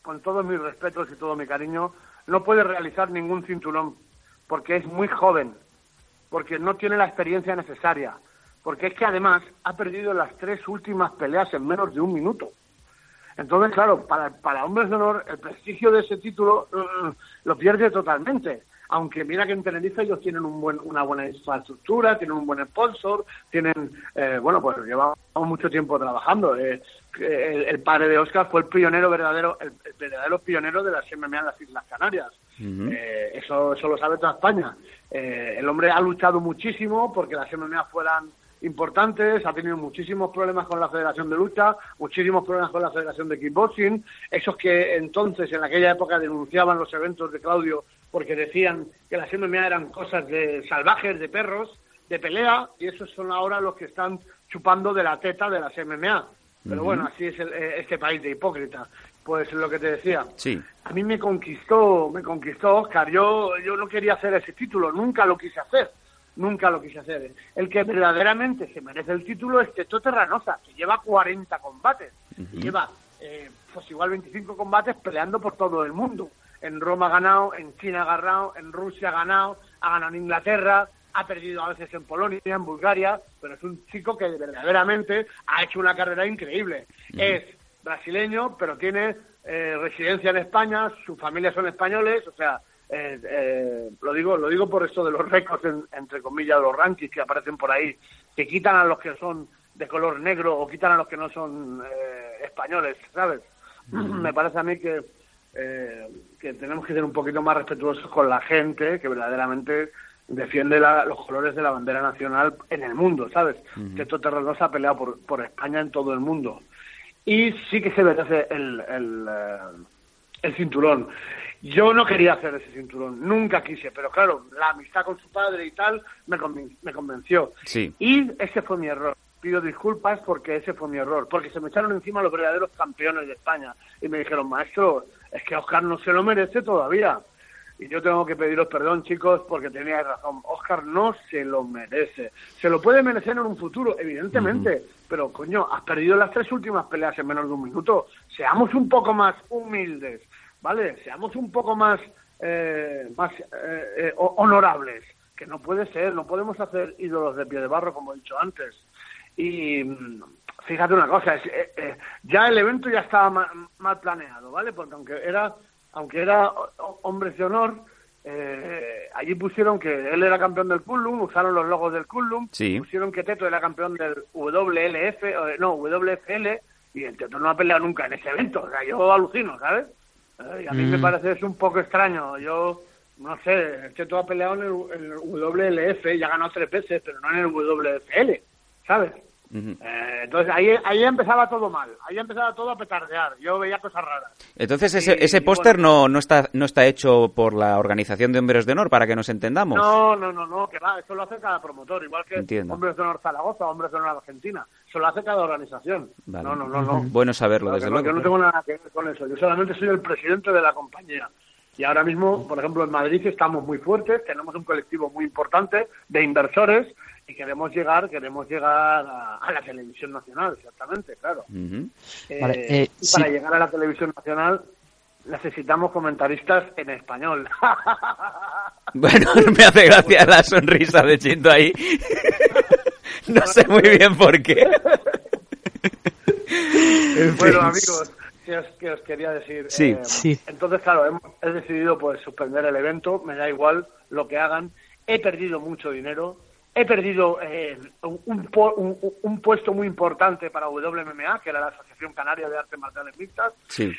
con todos mis respetos y todo mi cariño, no puede realizar ningún cinturón porque es muy joven, porque no tiene la experiencia necesaria, porque es que además ha perdido las tres últimas peleas en menos de un minuto. Entonces, claro, para, para Hombres de Honor, el prestigio de ese título mm, lo pierde totalmente. Aunque mira que en Tenerife ellos tienen un buen, una buena infraestructura, tienen un buen sponsor, tienen, eh, bueno, pues llevamos mucho tiempo trabajando. Eh, el, el padre de Oscar fue el pionero verdadero, el, el verdadero pionero de las MMA en las Islas Canarias. Eh, eso, eso lo sabe toda España. Eh, el hombre ha luchado muchísimo porque las MMA fueran importantes, ha tenido muchísimos problemas con la Federación de Lucha, muchísimos problemas con la Federación de Kickboxing, esos que entonces, en aquella época, denunciaban los eventos de Claudio porque decían que las MMA eran cosas de salvajes, de perros, de pelea, y esos son ahora los que están chupando de la teta de las MMA. Pero bueno, así es el- eh, este país de hipócrita. Pues lo que te decía, Sí. a mí me conquistó, me conquistó Oscar. Yo, yo no quería hacer ese título, nunca lo quise hacer, nunca lo quise hacer. El que verdaderamente se merece el título es Teto Terranosa, que lleva 40 combates, y lleva eh, pues igual 25 combates peleando por todo el mundo. En Roma ha ganado, en China ha ganado, en Rusia ha ganado, ha ganado en Inglaterra, ha perdido a veces en Polonia, en Bulgaria, pero es un chico que verdaderamente ha hecho una carrera increíble. Es brasileño, pero tiene eh, residencia en España, su familia son españoles, o sea, eh, eh, lo digo lo digo por esto de los récords, en- entre comillas, los rankings que aparecen por ahí, que quitan a los que son de color negro o quitan a los que no son eh, españoles, ¿sabes? Me parece a mí que, eh, que tenemos que ser un poquito más respetuosos con la gente que verdaderamente defiende la- los colores de la bandera nacional en el mundo, ¿sabes? Teto Terranosa ha peleado por, por España en todo el mundo y sí que se merece el, el, eh, el cinturón. Yo no quería hacer ese cinturón, nunca quise, pero claro, la amistad con su padre y tal me, conven- me convenció. Sí. Y ese fue mi error. Pido disculpas porque ese fue mi error, porque se me echaron encima los verdaderos campeones de España y me dijeron, maestro, es que Oscar no se lo merece todavía. Y yo tengo que pediros perdón, chicos, porque teníais razón. Oscar no se lo merece. Se lo puede merecer en un futuro, evidentemente. Pero, coño, has perdido las tres últimas peleas en menos de un minuto. Seamos un poco más humildes, ¿vale? Seamos un poco más, eh, más eh, eh, ho- honorables. Que no puede ser, no podemos hacer ídolos de pie de barro, como he dicho antes. Y mm, fíjate una cosa, es, eh, eh, ya el evento ya estaba ma- mal, planeado, ¿vale? Porque aunque era, aunque era hombres de honor, eh, allí pusieron que él era campeón del Kullum, usaron los logos del Kullum, Sí. pusieron que Teto era campeón del WLF, no, WFL, y el Teto no ha peleado nunca en ese evento, o sea, yo alucino, ¿sabes? Eh, y a mí me parece es un poco extraño, yo no sé, el Teto ha peleado en el, en el WLF y ha ganado tres veces, pero no en el WFL, ¿sabes? Eh, entonces ahí, ahí empezaba todo mal, ahí empezaba todo a petardear, yo veía cosas raras. Entonces ese, Y- ese póster bueno. no, no, está, no está hecho por la Organización de Hombres de Honor, para que nos entendamos. No, no, no, no, que va, eso lo hace cada promotor, igual que Entiendo. Hombres de Honor Zaragoza, Hombres de Honor Argentina, eso lo hace cada organización. Vale. No, no, no, no. Bueno saberlo, Claro desde que no, luego. Yo no tengo nada que ver con eso, yo solamente soy el presidente de la compañía. Y ahora mismo, por ejemplo, en Madrid estamos muy fuertes, tenemos un colectivo muy importante de inversores y queremos llegar, queremos llegar a, a la televisión nacional, exactamente, claro. Eh, Vale, eh, y para sí. llegar a la televisión nacional necesitamos comentaristas en español. Bueno, me hace gracia la sonrisa de Chinto ahí. No sé muy bien por qué. En bueno, fin. amigos, que os, que os quería decir. Sí. eh, Sí. Entonces, claro, hemos- he decidido pues suspender el evento, me da igual lo que hagan. He perdido mucho dinero, he perdido eh, un, puesto muy importante para WMMA, que era la Asociación Canaria de Artes Marciales Mixtas. Sí.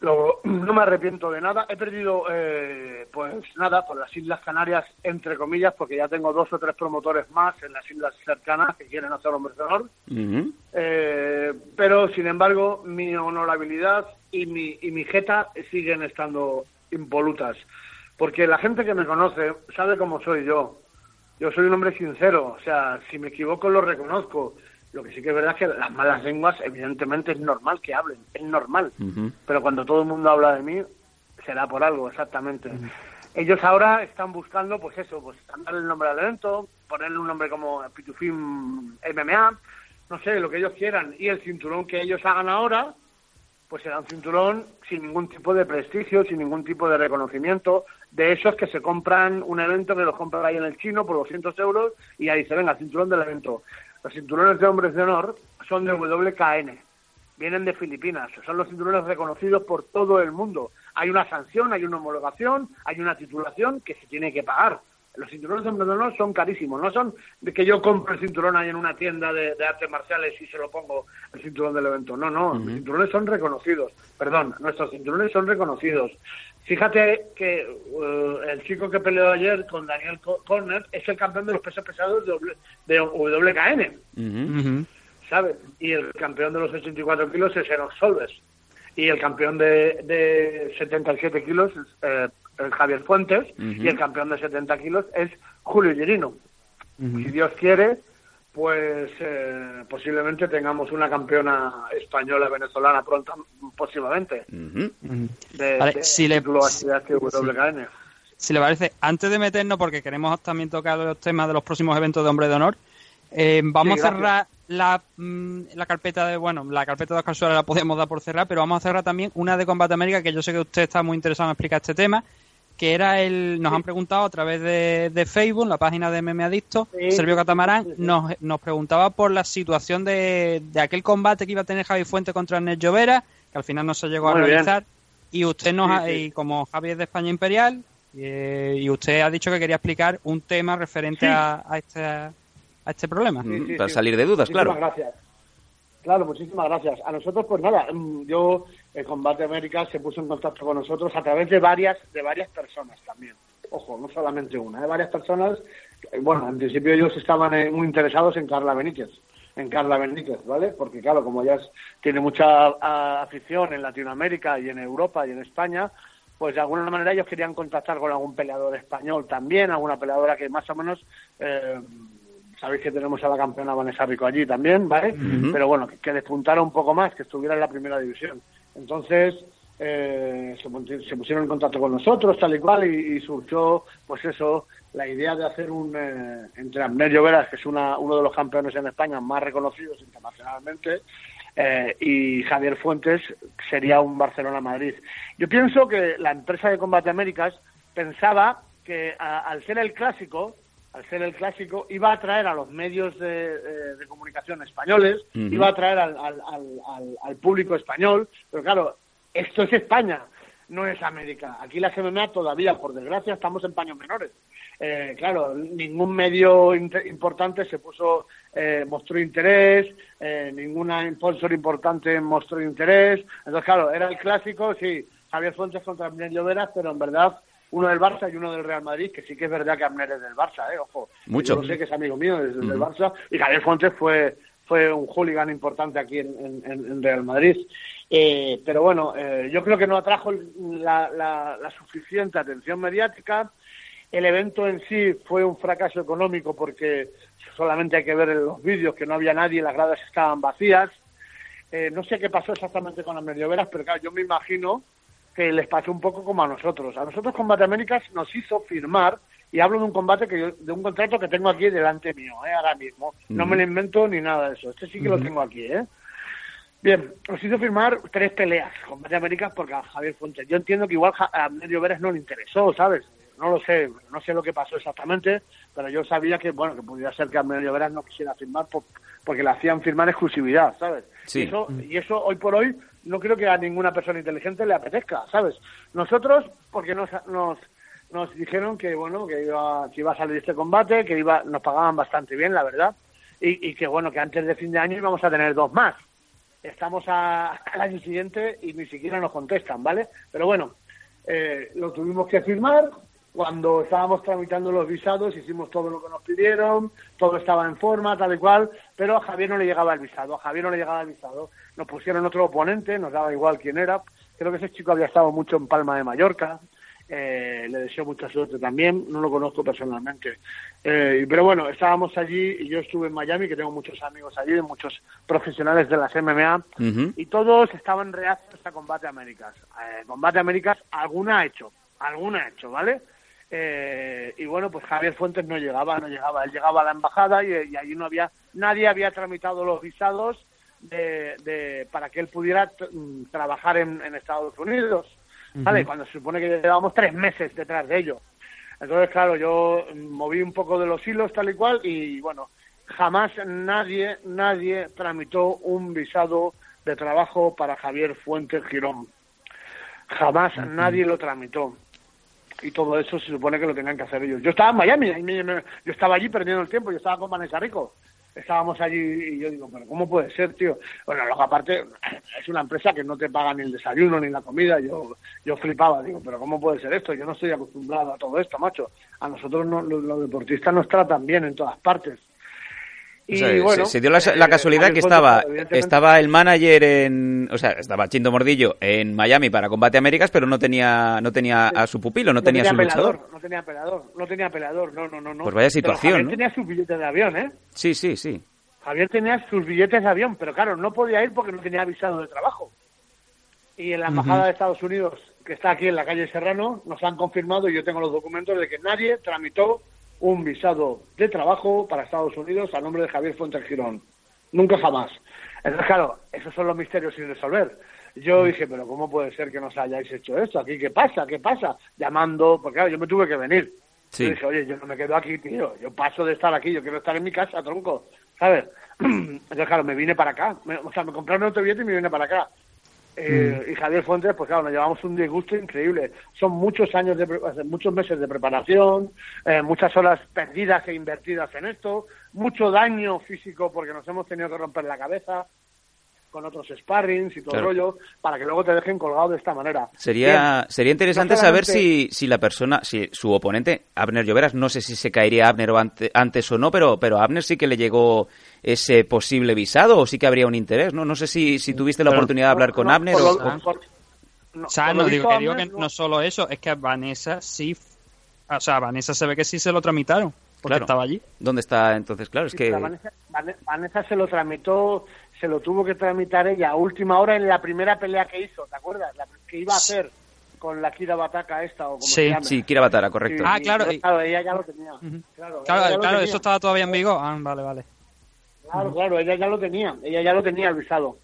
Luego, no me arrepiento de nada. He perdido, eh, pues nada, por las Islas Canarias, entre comillas, porque ya tengo dos o tres promotores más en las islas cercanas que quieren hacer hombre de honor. Eh, pero, sin embargo, mi honorabilidad y mi, y mi jeta siguen estando impolutas. Porque la gente que me conoce sabe cómo soy yo. Yo soy un hombre sincero. O sea, si me equivoco lo reconozco. Lo que sí que es verdad es que las malas lenguas, evidentemente, es normal que hablen. Es normal. Pero cuando todo el mundo habla de mí, será por algo, exactamente. Ellos ahora están buscando, pues eso, pues cambiar el nombre al evento, ponerle un nombre como Pitufín MMA, no sé, lo que ellos quieran. Y el cinturón que ellos hagan ahora, pues será un cinturón sin ningún tipo de prestigio, sin ningún tipo de reconocimiento, de esos que se compran un evento que los compran ahí en el chino por 200 euros y ahí se venga, cinturón del evento. Los cinturones de hombres de honor son de WKN, vienen de Filipinas, son los cinturones reconocidos por todo el mundo. Hay una sanción, hay una homologación, hay una titulación que se tiene que pagar. Los cinturones de hombres de honor son carísimos, no son de que yo compro el cinturón ahí en una tienda de, de artes marciales y se lo pongo el cinturón del evento. No, no, los cinturones son reconocidos. Perdón, nuestros cinturones son reconocidos. Fíjate que eh, el chico que peleó ayer con Daniel Co- Corner es el campeón de los pesos pesados de, de WKN. ¿sabes? Y el campeón de los 84 kilos es Enox Solves. Y el campeón de, de 77 kilos es eh, el Javier Fuentes. Y el campeón de 70 kilos es Julio Llerino. Si Dios quiere, pues eh, posiblemente tengamos una campeona española venezolana pronto, próximamente. Ujú. De, Vale, de si le- WKN. Si le parece, antes de meternos, porque queremos también tocar los temas de los próximos eventos de Hombre de Honor, eh, vamos Sí, a cerrar la, mm, la carpeta de, bueno, la carpeta de Oscar Suárez la podemos dar por cerrar, pero vamos a cerrar también una de Combate América, que yo sé que usted está muy interesado en explicar este tema, que era el, nos han preguntado a través de, de Facebook, la página de Meme Adicto, Sí. Servio Catamarán, nos, nos preguntaba por la situación de, de aquel combate que iba a tener Javi Fuente contra Ernest Llovera, que al final no se llegó a bien. realizar, y usted nos Sí, ha- sí. y como Javi es de España Imperial, eh, y usted ha dicho que quería explicar un tema referente a, a este, a este problema. Sí, Para sí. salir de dudas, Muchísimas claro. gracias. Claro, muchísimas gracias. A nosotros, pues nada, mm, yo, el Combate América se puso en contacto con nosotros a través de varias, de varias personas también. Ojo, no solamente una, de varias personas. Bueno, en principio ellos estaban eh, muy interesados en Carla Benítez, en Carla Benítez, ¿vale? Porque claro, como ella es- tiene mucha ah, afición en Latinoamérica y en Europa y en España, pues de alguna manera ellos querían contactar con algún peleador español también, alguna peleadora que más o menos eh, sabéis que tenemos a la campeona Vanessa Rico allí también, ¿vale? Pero bueno, que, que despuntara un poco más, que estuviera en la primera división. Entonces, eh, se, pusieron en contacto con nosotros, tal y cual, y, y surgió, pues eso, la idea de hacer un, eh, entre Abner Lloveras, que es una, uno de los campeones en España más reconocidos internacionalmente, eh, y Javier Fuentes sería un Barcelona-Madrid. Yo pienso que la empresa de Combate Américas pensaba que a- al ser el clásico, al ser el clásico, iba a atraer a los medios de, comunicación españoles, iba a atraer al, al- al- al- al público español, pero claro, esto es España, no es América. Aquí la MMA todavía, por desgracia, estamos en paños menores. Eh, claro, ningún medio importante se puso, eh, mostró interés, eh, ninguna sponsor importante mostró interés. Entonces, claro, era el clásico, sí, Javier Fuentes contra Abner Lloveras, pero en verdad uno del Barça y uno del Real Madrid, que sí que es verdad que Abner es del Barça, ¿eh? Ojo. Mucho. Yo lo sé que es amigo mío, es del Barça, y Javier Fuentes fue fue un hooligan importante aquí en, en- en- en Real Madrid. Eh, pero bueno, eh, yo creo que no atrajo la, la- la suficiente atención mediática. El evento en sí fue un fracaso económico porque solamente hay que ver en los vídeos que no había nadie, las gradas estaban vacías. Eh, no sé qué pasó exactamente con las medioveras, pero claro, yo me imagino que les pasó un poco como a nosotros. A nosotros Combate Américas nos hizo firmar, y hablo de un combate que yo, de un contrato que tengo aquí delante mío, ¿eh? ahora mismo. No me lo invento ni nada de eso. Este sí que lo tengo aquí, ¿eh? Bien, nos hizo firmar tres peleas con Combate Américas porque a Javier Fuentes. Yo entiendo que igual a Medio Veras no le interesó, ¿sabes? No lo sé, no sé lo que pasó exactamente, pero yo sabía que, bueno, que podría ser que a Medio Veras no quisiera firmar porque le hacían firmar exclusividad, ¿sabes? Sí. Y, eso, y eso hoy por hoy no creo que a ninguna persona inteligente le apetezca, ¿sabes? Nosotros, porque nos, nos, nos dijeron que, bueno, que iba, que iba a salir este combate, que iba, nos pagaban bastante bien, la verdad, y, y que, bueno, que antes de fin de año íbamos a tener dos más estamos a, al año siguiente y ni siquiera nos contestan, ¿vale? Pero bueno, eh, lo tuvimos que firmar. Cuando estábamos tramitando los visados, hicimos todo lo que nos pidieron, todo estaba en forma, tal y cual, pero a Javier no le llegaba el visado, a Javier no le llegaba el visado. Nos pusieron otro oponente, nos daba igual quién era. Creo que ese chico había estado mucho en Palma de Mallorca, eh, le deseo mucha suerte también, no lo conozco personalmente. Eh, pero bueno, estábamos allí y yo estuve en Miami, que tengo muchos amigos allí, muchos profesionales de las MMA, y todos estaban reacios a Combate Américas. Eh, Combate Américas, alguna ha hecho, alguna ha hecho, ¿vale? Eh, y bueno, pues Javier Fuentes no llegaba, no llegaba. Él llegaba a la embajada y, y allí no había, nadie había tramitado los visados de, de- para que él pudiera mm, trabajar en, en Estados Unidos, ¿vale? Cuando se supone que llevábamos tres meses detrás de ello. Entonces, claro, yo moví un poco de los hilos tal y cual y bueno, jamás nadie, nadie tramitó un visado de trabajo para Javier Fuentes Girón. Jamás nadie lo tramitó. Y todo eso se supone que lo tenían que hacer ellos. Yo estaba en Miami, yo estaba allí perdiendo el tiempo, yo estaba con Vanessa Rico. Estábamos allí y yo digo, pero ¿cómo puede ser, tío? Bueno, luego aparte es una empresa que no te paga ni el desayuno ni la comida. Yo yo flipaba, digo, pero ¿cómo puede ser esto? Yo no estoy acostumbrado a todo esto, macho. A nosotros no- los, los deportistas nos tratan bien en todas partes. O sea, se- bueno, se, dio la, la eh, casualidad que estaba, estaba el manager en, o sea, estaba Chinto Mordillo en Miami para Combate Américas, pero no tenía, no tenía a su pupilo, no, tenía, a su luchador. no tenía peleador, no tenía peleador, no, no, no. no. Pues vaya situación, Javier ¿no? tenía sus billetes de avión, ¿eh? Sí, sí, sí. Javier tenía sus billetes de avión, pero claro, no podía ir porque no tenía visado de trabajo. Y en la embajada de Estados Unidos, que está aquí en la calle Serrano, nos han confirmado, y yo tengo los documentos, de que nadie tramitó un visado de trabajo para Estados Unidos a nombre de Javier Fuentes Girón. Nunca jamás. Entonces, claro, esos son los misterios sin resolver. Yo dije, pero ¿cómo puede ser que nos hayáis hecho esto? ¿Aquí qué pasa? ¿Qué pasa? Llamando, porque claro, yo me tuve que venir. Sí. Yo dije, oye, yo no me quedo aquí, tío. Yo paso de estar aquí, yo quiero estar en mi casa, tronco. ¿Sabes? Entonces, claro, me vine para acá. Me- o sea, me compraron otro billete y me vine para acá. Eh, Y Javier Fuentes, pues claro, nos llevamos un disgusto increíble. Son muchos años, de, muchos meses de preparación, eh, muchas horas perdidas e invertidas en esto, mucho daño físico porque nos hemos tenido que romper la cabeza con otros sparrings y todo Claro. el rollo, para que luego te dejen colgado de esta manera. Sería, Bien. sería interesante No saber si, si la persona, si su oponente, Abner Lloveras, no sé si se caería Abner o ante- antes o no, pero, pero a Abner sí que le llegó ese posible visado o sí que habría un interés, ¿no? No sé si, si tuviste la Pero- oportunidad de hablar con No, Abner por o... por- no, O sea, no, digo, que digo que Abner no solo eso, es que a Vanessa sí. O sea, a Vanessa se ve que sí se lo tramitaron, porque Claro. estaba allí. ¿Dónde está entonces? Claro, es Sí, que... Vanessa, Vane- Vanessa se lo tramitó, se lo tuvo que tramitar ella a última hora en la primera pelea que hizo, ¿te acuerdas? La que iba a hacer con la Kira Bataka esta o como Sí, se. Sí, Kira Batara, correcto. Ah, claro, y- claro, ella ya lo tenía. Claro, Claro, lo tenía. eso estaba todavía en vigor. Ah, vale, vale. Claro, claro, ella ya lo tenía, ella ya lo tenía el visado.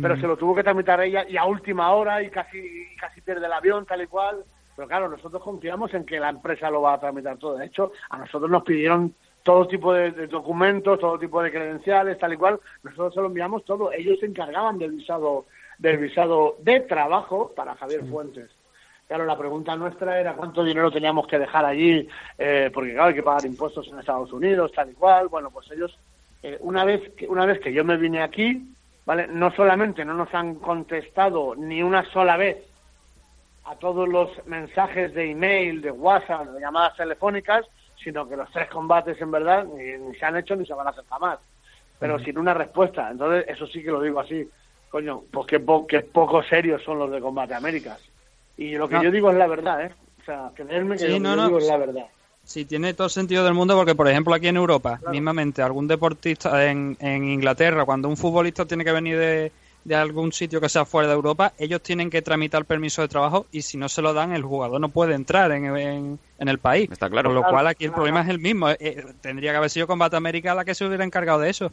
Pero se lo tuvo que tramitar ella y a última hora y casi y casi pierde el avión, tal y cual. Pero claro, nosotros confiamos en que la empresa lo va a tramitar todo. De hecho, a nosotros nos pidieron todo tipo de, de documentos, todo tipo de credenciales, tal y cual. Nosotros se lo enviamos todo. Ellos se encargaban del visado del visado de trabajo para Javier Fuentes. Claro, la pregunta nuestra era cuánto dinero teníamos que dejar allí, eh, porque claro, hay que pagar impuestos en Estados Unidos, tal y cual. Bueno, pues ellos, eh, una vez que una vez que yo me vine aquí, vale, no solamente no nos han contestado ni una sola vez a todos los mensajes de email, de WhatsApp, de llamadas telefónicas, sino que los tres combates en verdad ni, ni se han hecho ni se van a hacer jamás, pero sin una respuesta. Entonces, eso sí que lo digo así, coño, pues qué, po- poco serios son los de Combate Américas. Y lo que No. yo digo es la verdad, ¿eh? O sea, creerme que Sí, lo que yo no, digo es sí. la verdad. Sí, tiene todo el sentido del mundo porque, por ejemplo, aquí en Europa, mismamente, algún deportista en, en Inglaterra, cuando un futbolista tiene que venir de, de algún sitio que sea fuera de Europa, ellos tienen que tramitar permiso de trabajo y si no se lo dan, el jugador no puede entrar en, en, en el país. Está claro. Con lo Claro, cual aquí el claro. problema es el mismo. Eh, eh, tendría que haber sido Combate América la que se hubiera encargado de eso.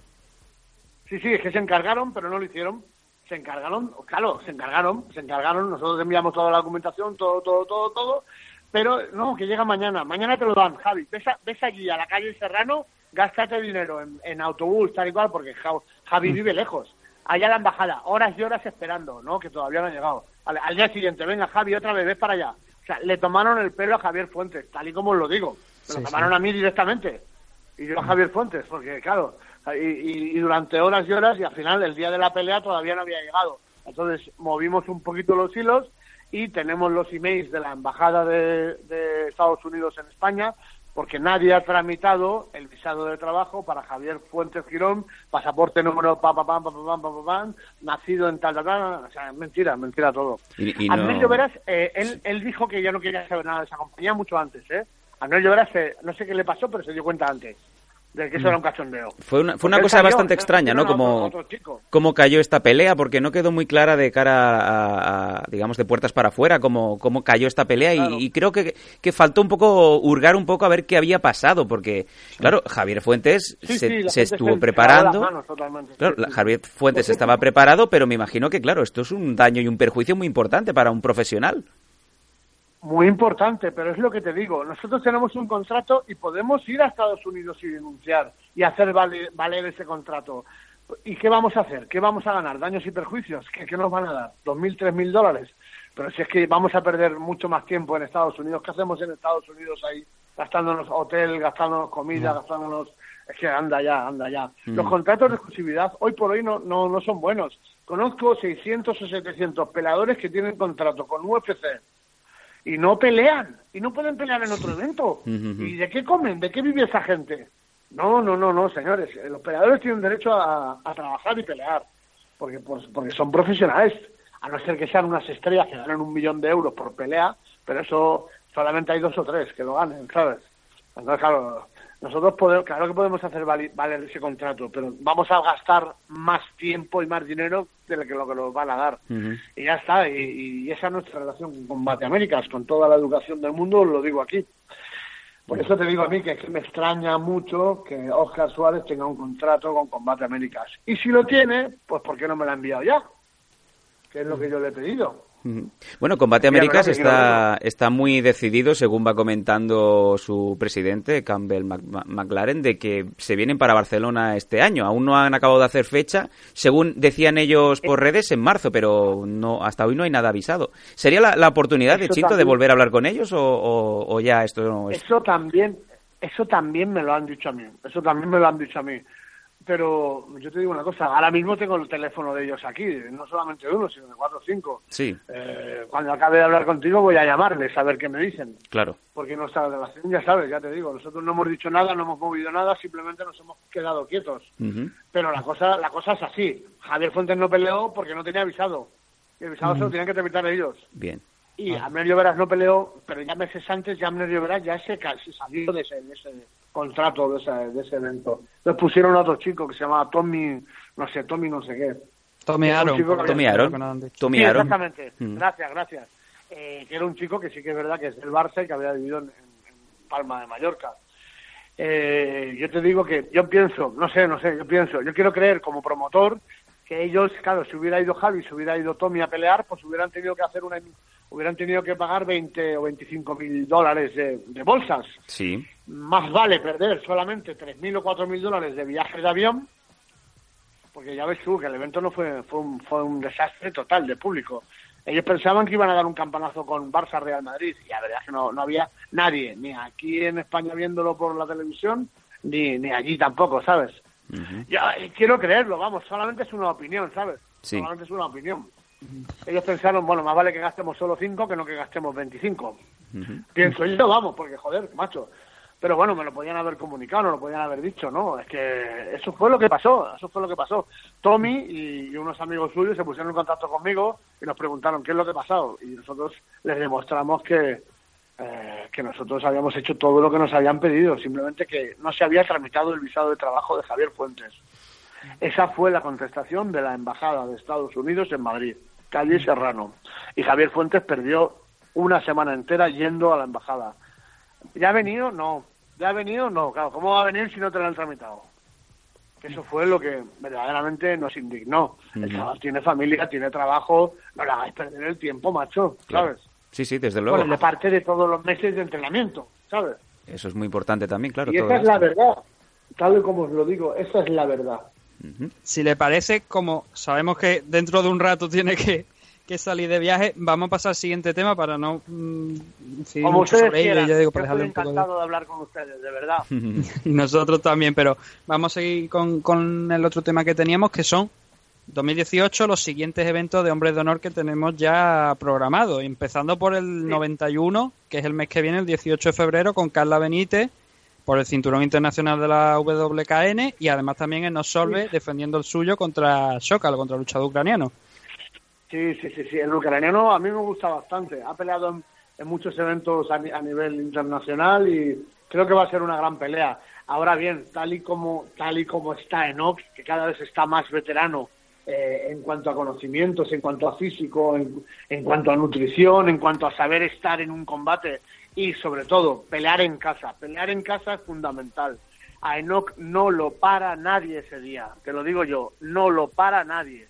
Sí, sí, es que se encargaron, pero no lo hicieron. se encargaron, claro, se encargaron, se encargaron, nosotros enviamos toda la documentación, todo, todo, todo, todo, pero no, que llega mañana, mañana te lo dan, Javi, ves, a- ves allí a la calle Serrano, gástate dinero en, en autobús, tal y cual, porque Ja- Javi vive lejos, allá a la embajada, horas y horas esperando, ¿no? Que todavía no ha llegado. Al, al día siguiente, venga Javi, otra vez, ves para allá. O sea, le tomaron el pelo a Javier Fuentes, tal y como os lo digo. Me lo Sí, tomaron sí. a mí directamente. Y yo a Javier Fuentes, porque claro, y, y- y durante horas y horas, y al final el día de la pelea todavía no había llegado. Entonces movimos un poquito los hilos y tenemos los emails de la Embajada de, de Estados Unidos en España, porque nadie ha tramitado el visado de trabajo para Javier Fuentes Girón, pasaporte número pa, pa, pam, pa, pa, pam, pa, pa, pam, nacido en tal, tal, tal, o sea, mentira, mentira todo. Y- y no- Andrés Lloveras, eh, él, él dijo que ya no quería saber nada de esa compañía mucho antes, ¿eh? Andrés Lloveras, eh, no sé qué le pasó, pero se dio cuenta antes de que eso era un cachondeo. Fue una, fue una Porque él cosa bastante extraña, ¿no? Como, cómo cayó esta pelea, porque no quedó muy clara de cara a, a, digamos, de puertas para afuera, cómo, cómo cayó esta pelea. y- Claro. Y, creo que, que faltó un poco hurgar un poco a ver qué había pasado, porque, claro, Javier Fuentes Sí, se, sí, estuvo preparando. manos Claro, sí. Javier Fuentes Pues estaba preparado, pero me imagino que, claro, esto es un daño y un perjuicio muy importante para un profesional. Muy importante, pero es lo que te digo. Nosotros tenemos un contrato y podemos ir a Estados Unidos y denunciar y hacer vale- valer ese contrato. ¿Y qué vamos a hacer? ¿Qué vamos a ganar? ¿Daños y perjuicios? ¿Qué, qué nos van a dar? ¿Dos mil, tres mil dólares? Pero si es que vamos a perder mucho más tiempo en Estados Unidos, ¿qué hacemos en Estados Unidos ahí? Gastándonos hotel, gastándonos comida, gastándonos... Es que anda ya, anda ya. Los contratos de exclusividad hoy por hoy no, no, no son buenos. Conozco 600 o 700 peladores que tienen contrato con UFC y no pelean y no pueden pelear en otro evento. ¿Y de qué comen? ¿De qué vive esa gente? No, no, no, no, señores. Los peleadores tienen derecho a, a trabajar y pelear porque, pues, porque son profesionales. A no ser que sean unas estrellas que ganan un millón de euros por pelea, pero eso solamente hay dos o tres que lo ganen, ¿sabes? Entonces, claro, nosotros podemos, claro que podemos hacer valer ese contrato, pero vamos a gastar más tiempo y más dinero de lo que, lo que nos van a dar. Y ya está, y, y esa es nuestra relación con Combate Américas, con toda la educación del mundo, os lo digo aquí. Por eso te digo a mí que me extraña mucho que Oscar Suárez tenga un contrato con Combate Américas. Y si lo tiene, pues ¿por qué no me lo ha enviado ya? Que es lo que yo le he pedido. Bueno, Combate Américas está, está muy decidido, según va comentando su presidente, Campbell McLaren, de que se vienen para Barcelona este año. Aún no han acabado de hacer fecha, según decían ellos por redes, en marzo, pero no hasta hoy no hay nada avisado. ¿Sería la, la oportunidad de Eso Chinto de volver a hablar con ellos o, o- o ya esto no es...? Eso también, eso también me lo han dicho a mí. Eso también me lo han dicho a mí. Pero yo te digo una cosa, ahora mismo tengo el teléfono de ellos aquí, no solamente de uno, sino de cuatro o cinco. Sí, Eh, cuando acabe de hablar contigo voy a llamarles a ver qué me dicen. claro. Porque nuestra relación, ya sabes, ya te digo, nosotros no hemos dicho nada, no hemos movido nada, simplemente nos hemos quedado quietos. Pero la cosa, la cosa es así. Javier Fuentes no peleó porque no tenía avisado. Y el visado se lo tenían que tramitar ellos. Bien. Y Abner Lloveras no peleó, pero ya meses antes ya Abner Lloveras ya se, se salió de ese, de ese contrato, de ese, de ese evento. Entonces pusieron a otro chico que se llamaba Tommy, no sé, Tommy no sé qué. Tommy Aaron. Tommy Aaron. Tommy Sí, Aaron. exactamente. Mm. Gracias, gracias. Eh, que era un chico que sí que es verdad que es del Barça y que había vivido en, en Palma de Mallorca. Eh, yo te digo que yo pienso, no sé, no sé, yo pienso, yo quiero creer como promotor que ellos, claro, si hubiera ido Javi, si hubiera ido Tommy a pelear, pues hubieran tenido que hacer una, hubieran tenido que pagar 20 o 25 mil dólares de, de bolsas. Sí. Más vale perder solamente 3.000 o 4.000 dólares de viaje de avión, porque ya ves tú que el evento no fue, fue, un, fue un desastre total de público. Ellos pensaban que iban a dar un campanazo con Barça Real Madrid, y la verdad es que no, no había nadie, ni aquí en España viéndolo por la televisión, ni, ni allí tampoco, ¿sabes? Yo eh, quiero creerlo, vamos, solamente es una opinión, ¿sabes? Sí. Solamente es una opinión. Ellos pensaron, bueno, más vale que gastemos solo 5 que no que gastemos 25. Pienso yo, vamos, porque joder, macho. Pero bueno, me lo podían haber comunicado, no lo podían haber dicho, ¿no? Es que eso fue lo que pasó, eso fue lo que pasó. Tommy y unos amigos suyos se pusieron en contacto conmigo y nos preguntaron qué es lo que ha pasado. Y nosotros les demostramos que, eh, que nosotros habíamos hecho todo lo que nos habían pedido, simplemente que no se había tramitado el visado de trabajo de Javier Fuentes. Esa fue la contestación de la Embajada de Estados Unidos en Madrid, calle Serrano. Y Javier Fuentes perdió una semana entera yendo a la Embajada. ¿Ya ha venido? No. ¿Ya ha venido? No. Claro, ¿cómo va a venir si no te lo han tramitado? Eso fue lo que verdaderamente nos indignó. El chaval tiene familia, tiene trabajo, no le hagáis perder el tiempo, macho, ¿sabes? Sí, sí, desde luego. Bueno, de parte de todos los meses de entrenamiento, ¿sabes? Eso es muy importante también, claro. y todo esa es la verdad, tal y como os lo digo, esa es la verdad. Si le parece, como sabemos que dentro de un rato tiene que, que salir de viaje, vamos a pasar al siguiente tema para no mm, Como mucho ustedes quieran, Yo digo, yo para estoy de... encantado de hablar con ustedes, de verdad. y nosotros también, pero vamos a seguir con, con el otro tema que teníamos, que son 2018 los siguientes eventos de hombres de honor que tenemos ya programados, empezando por el 91, que es el mes que viene, el 18 de febrero, con Carla Benítez, por el Cinturón Internacional de la WKN, y además también en Nosolve, defendiendo el suyo contra Shokal, contra el luchador ucraniano. Sí, sí, sí, sí. El ucraniano a mí me gusta bastante. Ha peleado en, en muchos eventos a, a nivel internacional y creo que va a ser una gran pelea. Ahora bien, tal y como tal y como está Enoch, que cada vez está más veterano eh, en cuanto a conocimientos, en cuanto a físico, en, en cuanto a nutrición, en cuanto a saber estar en un combate y sobre todo pelear en casa. Pelear en casa es fundamental. A Enoch no lo para nadie ese día, te lo digo yo, no lo para nadie.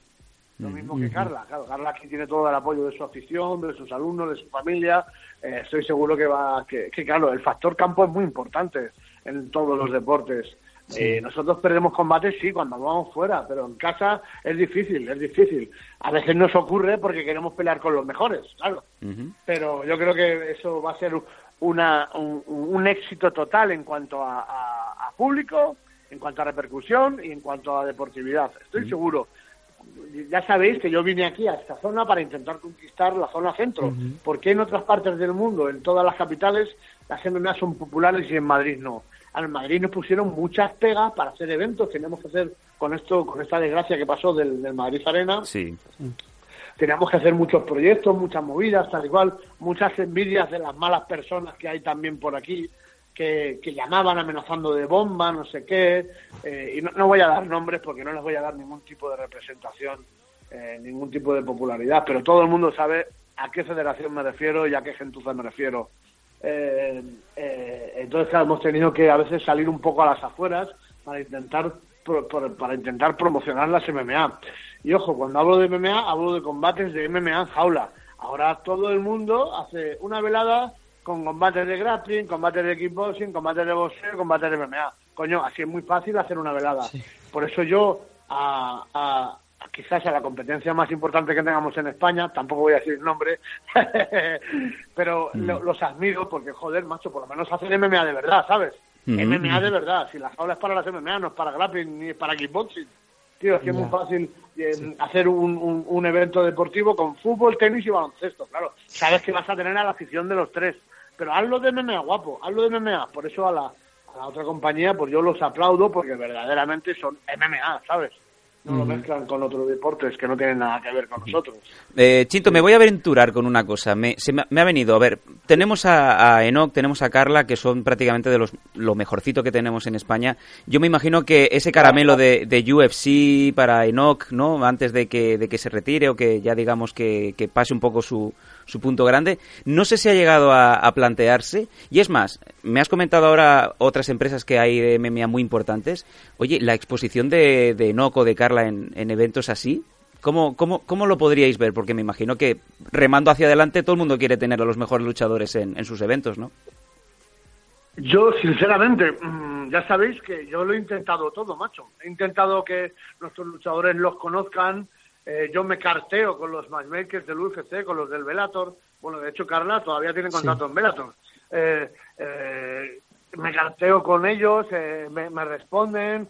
Lo mismo que Carla. Claro, Carla aquí tiene todo el apoyo de su afición, de sus alumnos, de su familia. Eh, estoy seguro que va, que, que, claro, el factor campo es muy importante en todos los deportes. Eh, nosotros perdemos combates, sí, cuando vamos fuera, pero en casa es difícil, es difícil. A veces nos ocurre porque queremos pelear con los mejores, claro. Pero yo creo que eso va a ser una, un, un éxito total en cuanto a, a- a público, en cuanto a repercusión y en cuanto a deportividad. Estoy seguro ya sabéis que yo vine aquí a esta zona para intentar conquistar la zona centro. ¿Por qué en otras partes del mundo, en todas las capitales, las MMA son populares y en Madrid no? En Madrid nos pusieron muchas pegas para hacer eventos. Teníamos que hacer con esto, con esta desgracia que pasó del, del Madrid Arena, Sí. teníamos que hacer muchos proyectos, muchas movidas, tal y cual, muchas envidias de las malas personas que hay también por aquí, que, que llamaban amenazando de bomba, no sé qué, eh, y no, no voy a dar nombres porque no les voy a dar ningún tipo de representación, eh, ningún tipo de popularidad, pero todo el mundo sabe a qué federación me refiero y a qué gentuza me refiero. Eh, eh, entonces, claro, hemos tenido que a veces salir un poco a las afueras para intentar pro- para intentar promocionar las MMA. Y ojo, cuando hablo de MMA, hablo de combates de MMA en jaula. Ahora todo el mundo hace una velada con combates de grappling, combates de kickboxing, combates de boxeo, combates de MMA. Coño, así es muy fácil hacer una velada. Por eso yo, a- quizás a la competencia más importante que tengamos en España, tampoco voy a decir el nombre, pero lo- los admiro porque, joder, macho, por lo menos hacen MMA de verdad, ¿sabes? MMA de verdad. Si la jaula es para las MMA, no es para grappling ni es para kickboxing. Tío, es que es muy fácil eh, hacer un, un- un evento deportivo con fútbol, tenis y baloncesto. Claro, sabes que vas a tener a la afición de los tres. Pero hazlo de MMA, guapo, hazlo de MMA. Por eso a la, a la otra compañía, pues yo los aplaudo porque verdaderamente son MMA, ¿sabes? No lo mezclan con otros deportes que no tienen nada que ver con nosotros. Eh, Chinto, me voy a aventurar con una cosa. Me, se me, me ha venido, a ver, tenemos a, a Enoch, tenemos a Carla, que son prácticamente de los lo mejorcito que tenemos en España. Yo me imagino que ese caramelo de, de UFC para Enoch, ¿no? Antes de que, de que se retire o que ya digamos que, que pase un poco su, su punto grande, no sé si ha llegado a, plantearse. Y es más, me has comentado ahora otras empresas que hay de MMA muy importantes. Oye, la exposición de, de Enoch o de Carla en, en eventos así, ¿Cómo, cómo, ¿Cómo lo podríais ver? Porque me imagino que remando hacia adelante todo el mundo quiere tener a los mejores luchadores en, en sus eventos, ¿no? Yo, sinceramente, mm, ya sabéis que yo lo he intentado todo, macho. He intentado que nuestros luchadores los conozcan. Eh, yo me carteo con los matchmakers del UFC, con los del Bellator. Bueno, de hecho, Carla todavía tiene contrato en Bellator. Eh, eh, me carteo con ellos, me, me responden,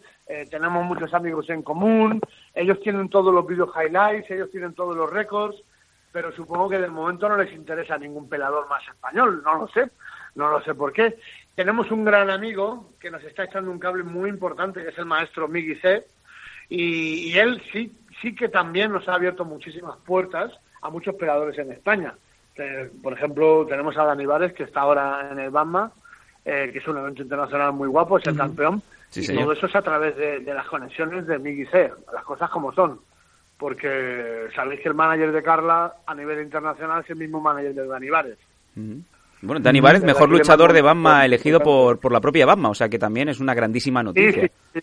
tenemos muchos amigos en común, ellos tienen todos los video highlights, ellos tienen todos los récords, pero supongo que de momento no les interesa ningún pelador más español, no lo sé, no lo sé por qué. Tenemos un gran amigo que nos está echando un cable muy importante, que es el maestro Migui C, y, y él sí, sí que también nos ha abierto muchísimas puertas a muchos peladores en España. Eh, por ejemplo, tenemos a Dani Vares, que está ahora en el Bama, eh, que es un evento internacional muy guapo, es el campeón, Sí, y señor. todo eso es a través de, de las conexiones de Migui C, las cosas como son. Porque sabéis que el manager de Carla a nivel internacional es el mismo manager de Dani Vares. Bueno, Dani Desde mejor luchador de Bama elegido por, por la propia Bama, o sea que también es una grandísima noticia. sí, sí.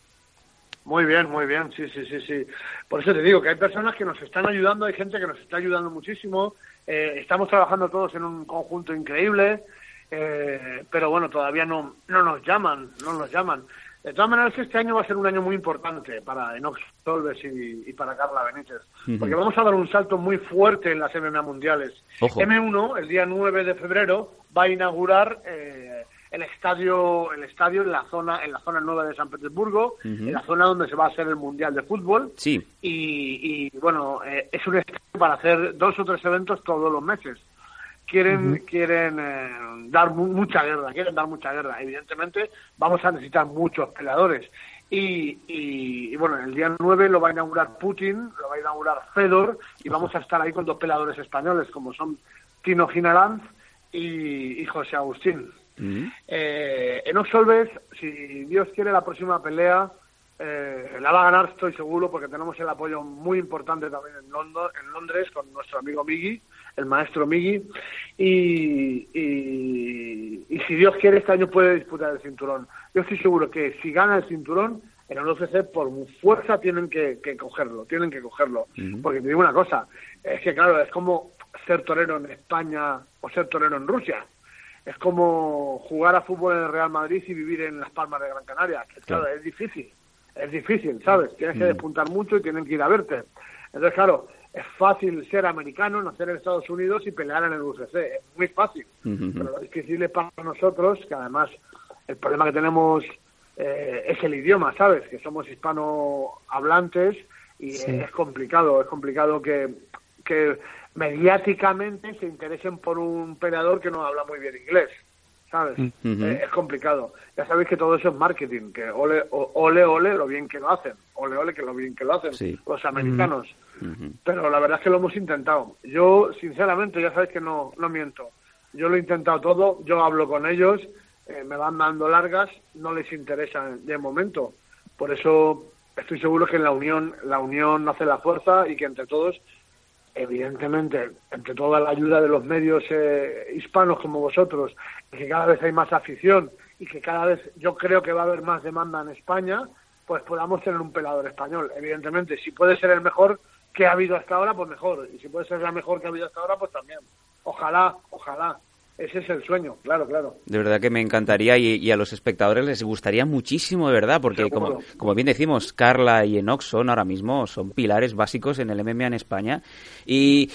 Muy bien, muy bien, sí, sí, sí, sí. Por eso te digo que hay personas que nos están ayudando, hay gente que nos está ayudando muchísimo, eh, estamos trabajando todos en un conjunto increíble, eh, pero bueno, todavía no, no nos llaman, no nos llaman. De todas maneras, este año va a ser un año muy importante para Enox Solves y, y para Carla Benítez, porque vamos a dar un salto muy fuerte en las MMA mundiales. Ojo. M1, el día 9 de febrero, va a inaugurar eh, el estadio, el estadio en la zona, en la zona nueva de San Petersburgo, en la zona donde se va a hacer el mundial de fútbol. Sí. Y, y, bueno, eh, es un estadio para hacer dos o tres eventos todos los meses. Quieren, quieren eh, dar mu- mucha guerra, quieren dar mucha guerra. Evidentemente, vamos a necesitar muchos peleadores. Y, y, y, bueno, el día 9 lo va a inaugurar Putin, lo va a inaugurar Fedor, y vamos a estar ahí con dos peleadores españoles, como son Tino Ginaranz y, y José Agustín. Ujú. Eh, Solves, si Dios quiere, la próxima pelea eh, la va a ganar, estoy seguro, porque tenemos el apoyo muy importante también en, en Londres con nuestro amigo Migi, el maestro Migi. Y, y, y si Dios quiere, este año puede disputar el cinturón. Yo estoy seguro que si gana el cinturón, en el UFC por fuerza tienen que, que cogerlo, tienen que cogerlo. Porque te digo una cosa, es que claro, es como ser torero en España o ser torero en Rusia es como jugar a fútbol en el Real Madrid y vivir en las Palmas de Gran Canaria. Que, claro, Claro. es difícil, es difícil, ¿sabes? Tienes que despuntar mucho y tienen que ir a verte. Entonces, claro, es fácil ser americano, nacer en Estados Unidos y pelear en el UFC. Es muy fácil. Ujú. Pero lo difícil es para nosotros, que además el problema que tenemos eh, es el idioma, ¿sabes? Que somos hispanohablantes y Sí. es complicado, es complicado que, que mediáticamente se interesen por un peleador que no habla muy bien inglés, ¿sabes? Ujú. Eh, es complicado. Ya sabéis que todo eso es marketing, que ole, ole, ole lo bien que lo hacen, ole, ole que lo bien que lo hacen Sí. los americanos. Ujú. Pero la verdad es que lo hemos intentado. Yo, sinceramente, ya sabéis que no, no miento. Yo lo he intentado todo, yo hablo con ellos, eh, me van dando largas, no les interesa de momento. Por eso estoy seguro que en la unión, la unión hace la fuerza y que entre todos, evidentemente, entre toda la ayuda de los medios eh, hispanos como vosotros, y que cada vez hay más afición y que cada vez yo creo que va a haber más demanda en España, pues podamos tener un pelador español. Evidentemente, si puede ser el mejor que ha habido hasta ahora, pues mejor. Y si puede ser la mejor que ha habido hasta ahora, pues también. Ojalá, ojalá. Ese es el sueño, claro, claro. De verdad que me encantaría y, y a los espectadores les gustaría muchísimo, de verdad, porque como, como bien decimos, Carla y Enox son ahora mismo son pilares básicos en el MMA en España y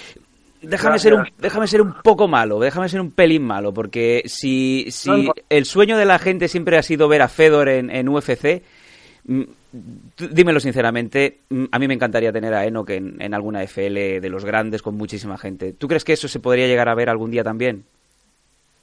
déjame Gracias. ser un déjame ser un poco malo, déjame ser un pelín malo, porque si si el sueño de la gente siempre ha sido ver a Fedor en, en UFC, mm, dímelo sinceramente, mm, a mí me encantaría tener a Enoch en, en alguna FL de los grandes con muchísima gente. ¿Tú crees que eso se podría llegar a ver algún día también?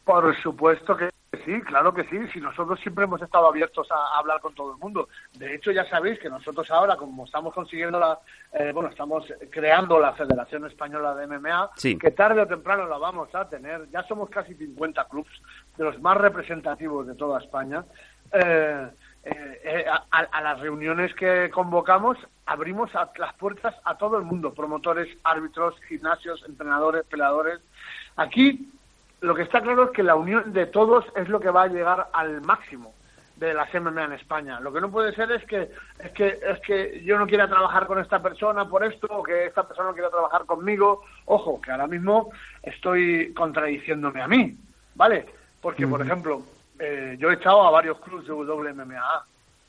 Por supuesto que sí, claro que sí. Si nosotros siempre hemos estado abiertos a, a hablar con todo el mundo. De hecho, ya sabéis que nosotros ahora, como estamos consiguiendo la, eh, bueno, estamos creando la Federación Española de MMA, Sí. que tarde o temprano la vamos a tener. Ya somos casi 50 clubs de los más representativos de toda España. Eh, eh, eh, a, a las reuniones que convocamos abrimos a- las puertas a todo el mundo, promotores, árbitros, gimnasios, entrenadores, peleadores. Aquí lo que está claro es que la unión de todos es lo que va a llegar al máximo de las MMA en España. Lo que no puede ser es que es que es que yo no quiera trabajar con esta persona por esto o que esta persona no quiera trabajar conmigo. Ojo, que ahora mismo estoy contradiciéndome a mí, ¿vale? Porque por ejemplo, eh, yo he echado a varios clubes de WMMA,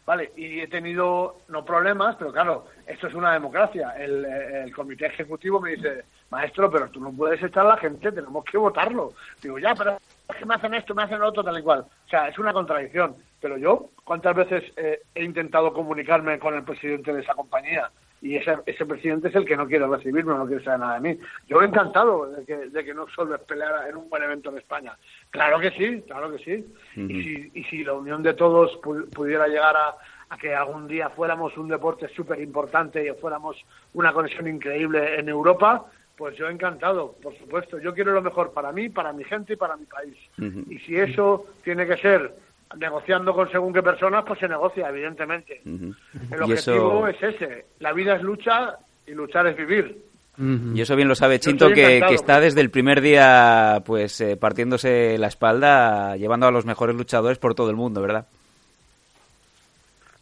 ¿vale? Y he tenido, no problemas, pero claro, esto es una democracia. El, el comité ejecutivo me dice, maestro, pero tú no puedes echar a la gente, tenemos que votarlo. Digo, ya, pero es que me hacen esto, me hacen lo otro, tal y cual. O sea, es una contradicción. Pero yo, ¿cuántas veces eh, he intentado comunicarme con el presidente de esa compañía? Y ese, ese presidente es el que no quiere recibirme, no quiere saber nada de mí. Yo encantado de que, de que no Solves peleara en un buen evento en España. Claro que sí, claro que sí. Y, si, y si la unión de todos pu- pudiera llegar a, a que algún día fuéramos un deporte súper importante y fuéramos una conexión increíble en Europa, pues yo encantado, por supuesto. Yo quiero lo mejor para mí, para mi gente y para mi país. Y si eso tiene que ser negociando con según qué personas, pues se negocia, evidentemente. El objetivo eso- es ese. La vida es lucha y luchar es vivir. Y eso bien lo sabe Chinto, que, está desde el primer día pues eh, partiéndose la espalda, llevando a los mejores luchadores por todo el mundo, ¿verdad?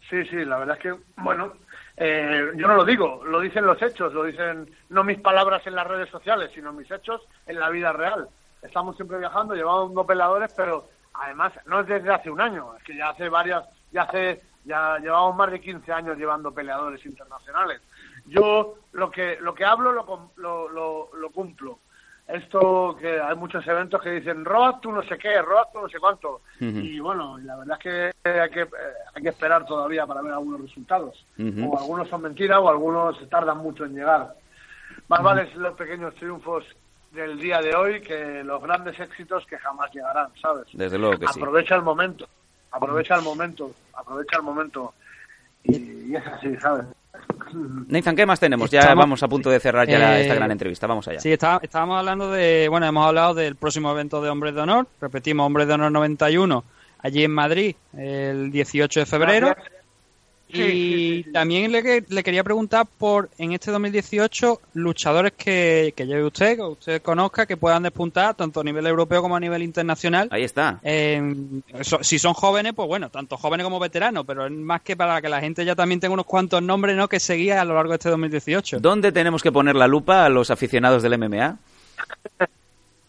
Sí, Sí, sí, la verdad es que, bueno, eh, yo no lo digo, lo dicen los hechos, lo dicen no mis palabras en las redes sociales, sino mis hechos en la vida real. Estamos siempre viajando, llevamos dos peladores, pero además no es desde hace un año, es que ya hace varias, ya hace, ya llevamos más de 15 años llevando peleadores internacionales. Yo lo que lo que hablo lo, lo, lo, lo cumplo. Esto que hay muchos eventos que dicen road tú no sé qué, road tú no sé cuánto. Y bueno, la verdad es que hay que, eh, hay que esperar todavía para ver algunos resultados. O algunos son mentiras o algunos tardan mucho en llegar. Más vale los pequeños triunfos del día de hoy que los grandes éxitos que jamás llegarán, ¿sabes? Desde luego que sí. Aprovecha el momento, aprovecha el momento, aprovecha el momento. Y, y es así, ¿sabes? Nathan, ¿qué más tenemos? Ya Estamos- vamos a punto de cerrar ya la- Eh, esta gran entrevista. Vamos allá. Sí, está- estábamos hablando de, bueno, hemos hablado del próximo evento de Hombres de Honor, repetimos, Hombres de Honor 91, allí en Madrid, el 18 de febrero. Gracias. Sí, y sí, sí, sí. también le, que- le quería preguntar por, en este 2018, luchadores que, que lleve usted, que usted conozca, que puedan despuntar tanto a nivel europeo como a nivel internacional. Ahí está. Eh, so- si son jóvenes, pues bueno, tanto jóvenes como veteranos, pero es más que para que la gente ya también tenga unos cuantos nombres ¿no? que seguía a lo largo de este 2018. ¿Dónde tenemos que poner la lupa a los aficionados del MMA?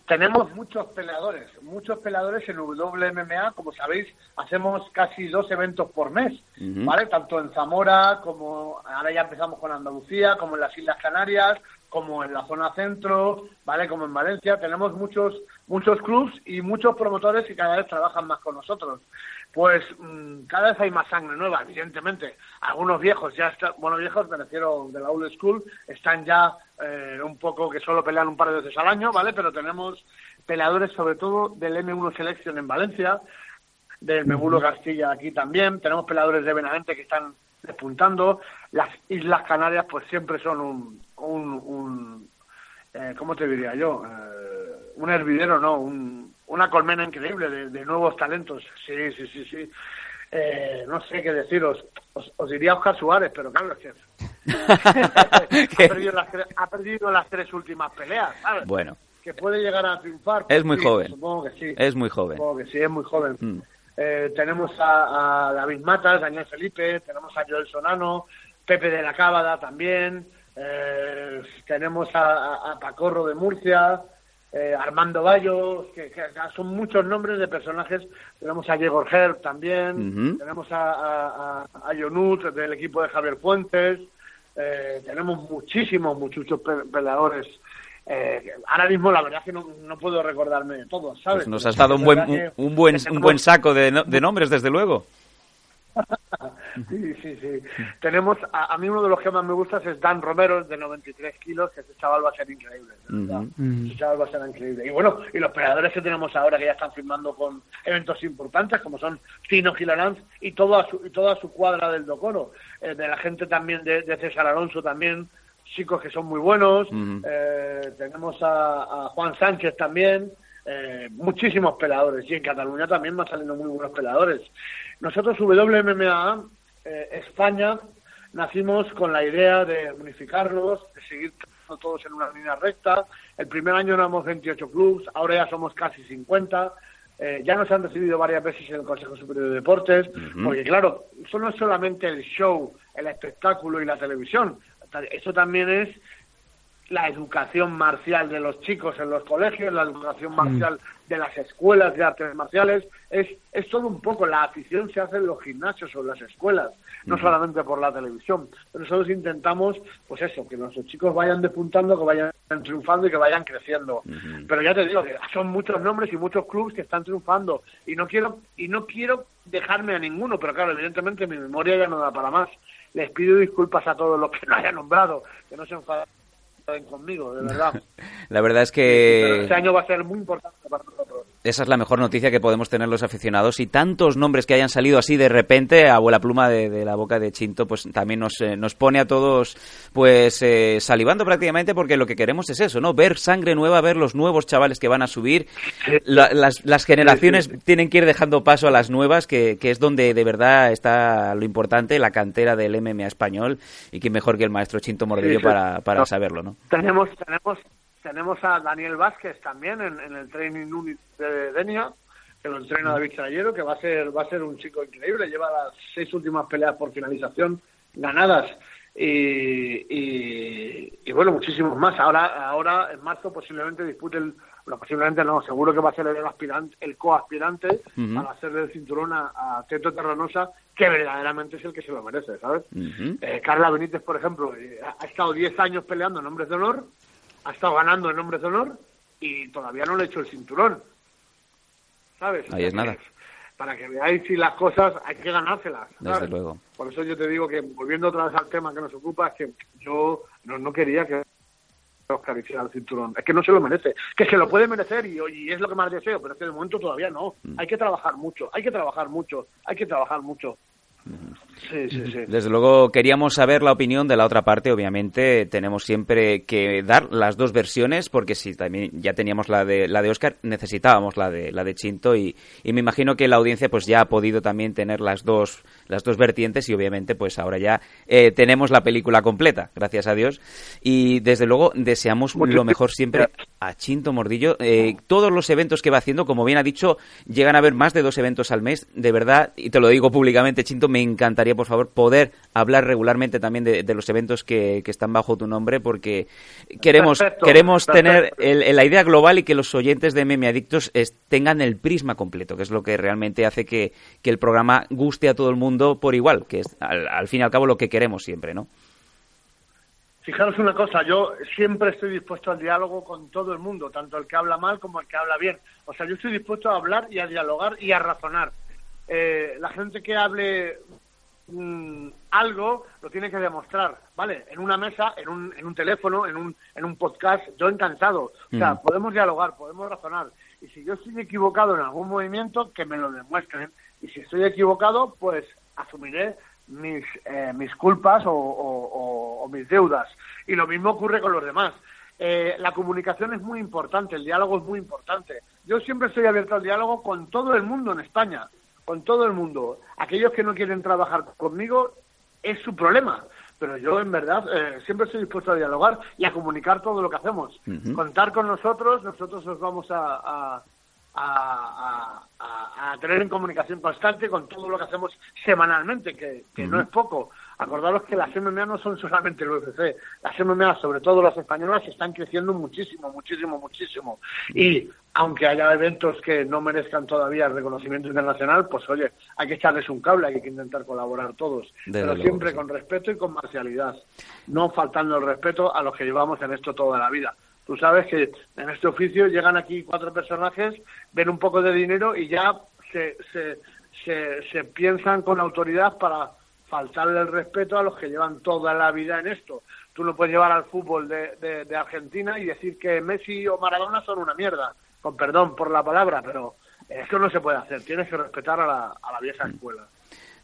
Tenemos muchos peleadores, muchos peleadores en WMMA, como sabéis, hacemos casi dos eventos por mes. ¿vale? Tanto en Zamora como ahora ya empezamos con Andalucía, como en las Islas Canarias, como en la zona centro, ¿vale? Como en Valencia, tenemos muchos muchos clubs y muchos promotores que cada vez trabajan más con nosotros. Pues mm, cada vez hay más sangre nueva, evidentemente. Algunos viejos ya están, bueno, viejos me refiero de la old school, están ya eh, un poco que solo pelean un par de veces al año, ¿vale? Pero tenemos peleadores sobre todo del M1 Selection en Valencia, del Megulo Castilla aquí también, tenemos peleadores de Benavente que están despuntando, las Islas Canarias pues siempre son un, un, un eh, ¿cómo te diría yo? Eh, un hervidero, ¿no? Un- una colmena increíble de, de nuevos talentos. Sí, sí, sí, sí. Eh, no sé qué deciros. Os, os diría Oscar Suárez, pero claro, es que ha, perdido las, tre- ha perdido las tres últimas peleas, ¿sabes? Bueno, Que puede llegar a triunfar. Es pues muy sí, joven. Supongo que sí. es muy joven. Supongo que sí, es muy joven. Mm. Eh, tenemos a, a David Matas, Daniel Felipe, tenemos a Joel Sonano, Pepe de la Cábada también, eh, tenemos a, a- a Pacorro de Murcia, eh, Armando Bayo, que, que son muchos nombres de personajes. Tenemos a Diego Herb también, tenemos a, a, a- a Yonut del equipo de Javier Fuentes, eh, tenemos muchísimos, muchos pe- peleadores. Eh, ahora mismo la verdad es que no, no puedo recordarme de todos, ¿sabes? Pues nos has dado un buen, un, buen, un buen saco de nombres, desde luego. Sí, sí, sí. Tenemos, a, a mí uno de los que más me gusta es Dan Romero, de 93 kilos, que ese chaval va a ser increíble. Ujú. Ese chaval va a ser increíble. Y bueno, y los peleadores que tenemos ahora que ya están firmando con eventos importantes, como son Tino Gilaranz y toda su, y toda su cuadra del Docoro. Eh, de la gente también de, de César Alonso también, chicos que son muy buenos. Eh, tenemos a, a Juan Sánchez también. Eh, muchísimos peleadores. Y en Cataluña también van saliendo muy buenos peleadores. Nosotros, WMMA, eh, España, nacimos con la idea de unificarnos, de seguir todos en una línea recta. El primer año éramos 28 clubes, ahora ya somos casi 50. Eh, ya nos han recibido varias veces en el Consejo Superior de Deportes, porque claro, eso no es solamente el show, el espectáculo y la televisión, eso también es la educación marcial de los chicos en los colegios, la educación marcial de las escuelas de artes marciales, es, es todo un poco, la afición se hace en los gimnasios o en las escuelas, no solamente por la televisión. Pero nosotros intentamos, pues eso, que nuestros chicos vayan despuntando, que vayan triunfando y que vayan creciendo. Pero ya te digo que son muchos nombres y muchos clubes que están triunfando y no quiero y no quiero dejarme a ninguno, pero claro, evidentemente mi memoria ya no da para más. Les pido disculpas a todos los que no haya nombrado, que no se enfaden conmigo, de verdad. La verdad es Pero que este año va a ser muy importante para nosotros. Esa es la mejor noticia que podemos tener los aficionados y tantos nombres que hayan salido así de repente a vuela pluma de, de la boca de Chinto pues también nos, eh, nos pone a todos pues eh, salivando prácticamente porque lo que queremos es eso, ¿no? Ver sangre nueva, ver los nuevos chavales que van a subir. La- las, las generaciones tienen que ir dejando paso a las nuevas que, que es donde de verdad está lo importante, la cantera del MMA español y que mejor que el maestro Chinto Mordillo para, para saberlo, ¿no? Tenemos, tenemos, tenemos a Daniel Vázquez también en, en el Training Unit de Denia, que lo entrena David Trayero, que va a ser va a ser un chico increíble, lleva las seis últimas peleas por finalización ganadas y, y, y bueno, muchísimos más. Ahora ahora en marzo posiblemente dispute el bueno, posiblemente no, seguro que va a ser el aspirante, el coaspirante Ujú. para hacerle el cinturón a, a Teto Terranosa, que verdaderamente es el que se lo merece, ¿sabes? Eh, Carla Benítez, por ejemplo, eh, ha ha estado 10 años peleando en hombres de honor, ha estado ganando en hombres de honor y todavía no le ha hecho el cinturón. ¿Sabes? Ahí es nada. Para que veáis si las cosas hay que ganárselas. Desde luego. Por eso yo te digo que, volviendo otra vez al tema que nos ocupa, es que yo no, no quería que Oscar hiciera el cinturón. Es que no se lo merece. Que se lo puede merecer y, y es lo que más deseo, pero es que de momento todavía no. Mm. Hay que trabajar mucho, hay que trabajar mucho, hay que trabajar mucho. Sí, sí, sí. Desde luego queríamos saber la opinión de la otra parte. Obviamente tenemos siempre que dar las dos versiones porque si también ya teníamos la de la de Oscar necesitábamos la de la de Chinto y, y me imagino que la audiencia pues ya ha podido también tener las dos las dos vertientes y obviamente pues ahora ya eh, tenemos la película completa gracias a Dios y desde luego deseamos lo mejor siempre a Chinto Mordillo. Eh, todos los eventos que va haciendo, como bien ha dicho, llegan a haber más de dos eventos al mes. De verdad, y te lo digo públicamente, Chinto, me encantaría, por favor, poder hablar regularmente también de, de los eventos que, que están bajo tu nombre, porque queremos, Perfecto, queremos tener el- el- la idea global y que los oyentes de Meme Adictos es- tengan el prisma completo, que es lo que realmente hace que, que el programa guste a todo el mundo por igual, que es al, al fin y al cabo lo que queremos siempre, ¿no? Fijaros una cosa, yo siempre estoy dispuesto al diálogo con todo el mundo, tanto el que habla mal como el que habla bien. O sea, yo estoy dispuesto a hablar y a dialogar y a razonar. Eh, la gente que hable mm, algo lo tiene que demostrar, ¿vale? En una mesa, en un, en un teléfono, en un, en un podcast, yo encantado. O sea, Mm. podemos dialogar, podemos razonar. Y si yo estoy equivocado en algún movimiento, que me lo demuestren. Y si estoy equivocado, pues asumiré mis, eh, mis culpas o, o- o- o mis deudas. Y lo mismo ocurre con los demás. Eh, la comunicación es muy importante, el diálogo es muy importante. Yo siempre estoy abierto al diálogo con todo el mundo en España, con todo el mundo. Aquellos que no quieren trabajar conmigo es su problema, pero yo en verdad eh, siempre estoy dispuesto a dialogar y a comunicar todo lo que hacemos. Contar con nosotros, nosotros os vamos a, a, a- a- a tener en comunicación constante con todo lo que hacemos semanalmente, que, que no es poco. Acordaros que las MMA no son solamente el UFC, las MMA, sobre todo las españolas, están creciendo muchísimo, muchísimo, muchísimo. Y aunque haya eventos que no merezcan todavía reconocimiento internacional, pues oye, hay que echarles un cable, hay que intentar colaborar todos, Desde pero luego siempre sí. con respeto y con marcialidad, no faltando el respeto a los que llevamos en esto toda la vida. Tú sabes que en este oficio llegan aquí cuatro personajes, ven un poco de dinero y ya se, se, se, se piensan con autoridad para faltarle el respeto a los que llevan toda la vida en esto. Tú no puedes llevar al fútbol de, de- de Argentina y decir que Messi o Maradona son una mierda, con perdón por la palabra, pero eso no se puede hacer. Tienes que respetar a la, a la vieja escuela.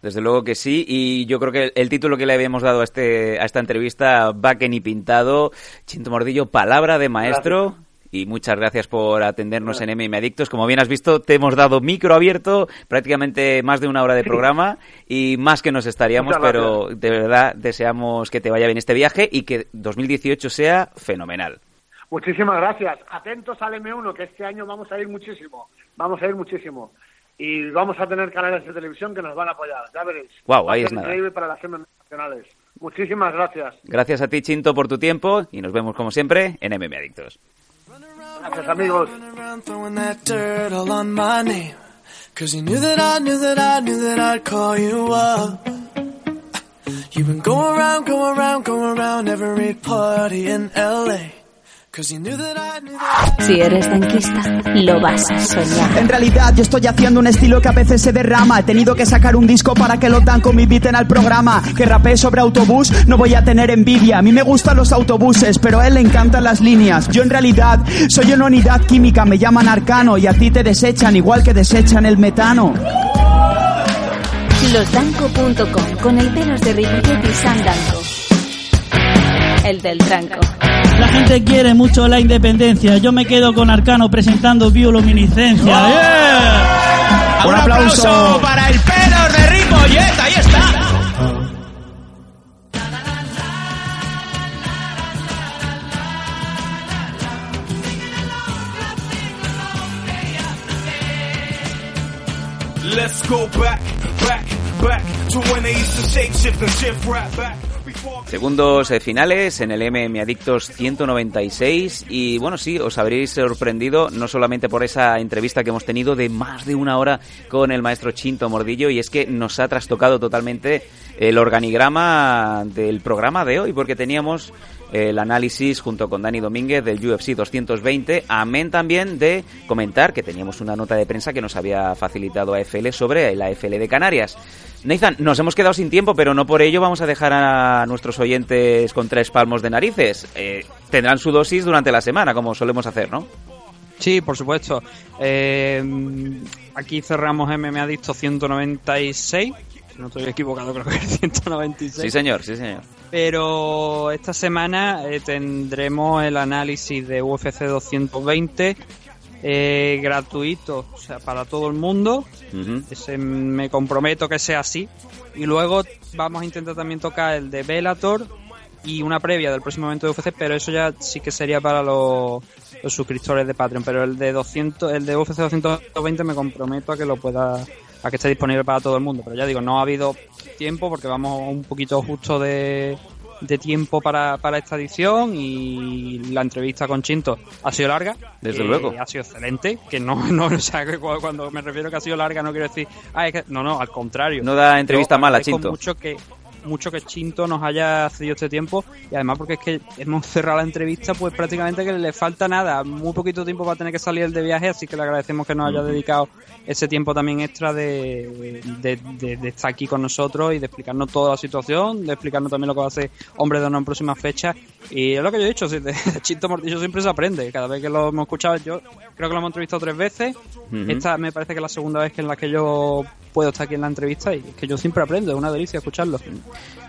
Desde luego que sí, y yo creo que el, título que le habíamos dado a, este, a esta entrevista va que ni pintado. Chinto Mordillo, palabra de maestro. Y muchas gracias por atendernos en MM Adictos. Como bien has visto, te hemos dado micro abierto, prácticamente más de una hora de programa y más que nos estaríamos, pero de verdad deseamos que te vaya bien este viaje y que 2018 sea fenomenal. Muchísimas gracias. Atentos al M1, que este año vamos a ir muchísimo. Vamos a ir muchísimo. Y vamos a tener canales de televisión que nos van a apoyar. Ya veréis. A ahí ser es nada. increíble para las M nacionales. Muchísimas gracias. Gracias a ti, Chinto, por tu tiempo y nos vemos como siempre en MM Adictos. Gracias, amigos. that dirt all on my name. Cause you knew that I knew that I knew that I'd call you up. You've been going around, going around, going around every party in LA. Si eres denquista, lo vas a soñar. En realidad yo estoy haciendo un estilo que a veces se derrama He tenido que sacar un disco para que los Danco me inviten al programa Que rapé sobre autobús, no voy a tener envidia A mí me gustan los autobuses, pero a él le encantan las líneas Yo en realidad soy una unidad química, me llaman arcano Y a ti te desechan igual que desechan el metano Losdanco.com con el pelos de Ripollet y Sam Danco. El del tranco. La gente quiere mucho la independencia. Yo me quedo con Arcano presentando bioluminiscencia. ¡Yeah! Un aplauso para el pelo de Ripollet, ahí está. Let's go back, back, back to when they used to shape shift and shift right back. Segundos eh, finales en el MM Adictos 196 y bueno, sí, os habréis sorprendido no solamente por esa entrevista que hemos tenido de más de una hora con el maestro Chinto Mordillo y es que nos ha trastocado totalmente el organigrama del programa de hoy porque teníamos el análisis junto con Dani Domínguez del UFC 220, amén también de comentar que teníamos una nota de prensa que nos había facilitado AFL sobre la AFL de Canarias. Nathan, nos hemos quedado sin tiempo, pero no por ello vamos a dejar a nuestros oyentes con tres palmos de narices. Eh, tendrán su dosis durante la semana, como solemos hacer, ¿no? Sí, por supuesto. Eh, aquí cerramos MM Adicto 196. Si no estoy equivocado, creo que es 196. Sí, señor, sí, señor. Pero esta semana eh, tendremos el análisis de UFC 220 eh, gratuito, o sea, para todo el mundo. Ese me comprometo que sea así. Y luego vamos a intentar también tocar el de Bellator y una previa del próximo evento de UFC, pero eso ya sí que sería para los, los suscriptores de Patreon. Pero el de 200, el de UFC 220 me comprometo a que lo pueda a que esté disponible para todo el mundo. Pero ya digo, no ha habido tiempo porque vamos un poquito justo de, de tiempo para, para esta edición y la entrevista con Chinto ha sido larga. Desde eh, luego. Ha sido excelente, que no, no, o sea, que cu- cuando me refiero que ha sido larga no quiero decir, ah, es que, no, no, al contrario. No da entrevista mala, Chinto. mucho que mucho que Chinto nos haya cedido este tiempo. Y además porque es que hemos cerrado la entrevista pues prácticamente que le falta nada, muy poquito tiempo va a tener que salir el de viaje, así que le agradecemos que nos haya dedicado ese tiempo también extra de, de, de- de estar aquí con nosotros y de explicarnos toda la situación, de explicarnos también lo que va a hacer Hombre de Honor en próximas fechas. Y es lo que yo he dicho, de Chinto Mortillo siempre se aprende, cada vez que lo hemos escuchado yo creo que lo hemos entrevistado tres veces, esta me parece que es la segunda vez que en la que yo puedo estar aquí en la entrevista y es que yo siempre aprendo, es una delicia escucharlo.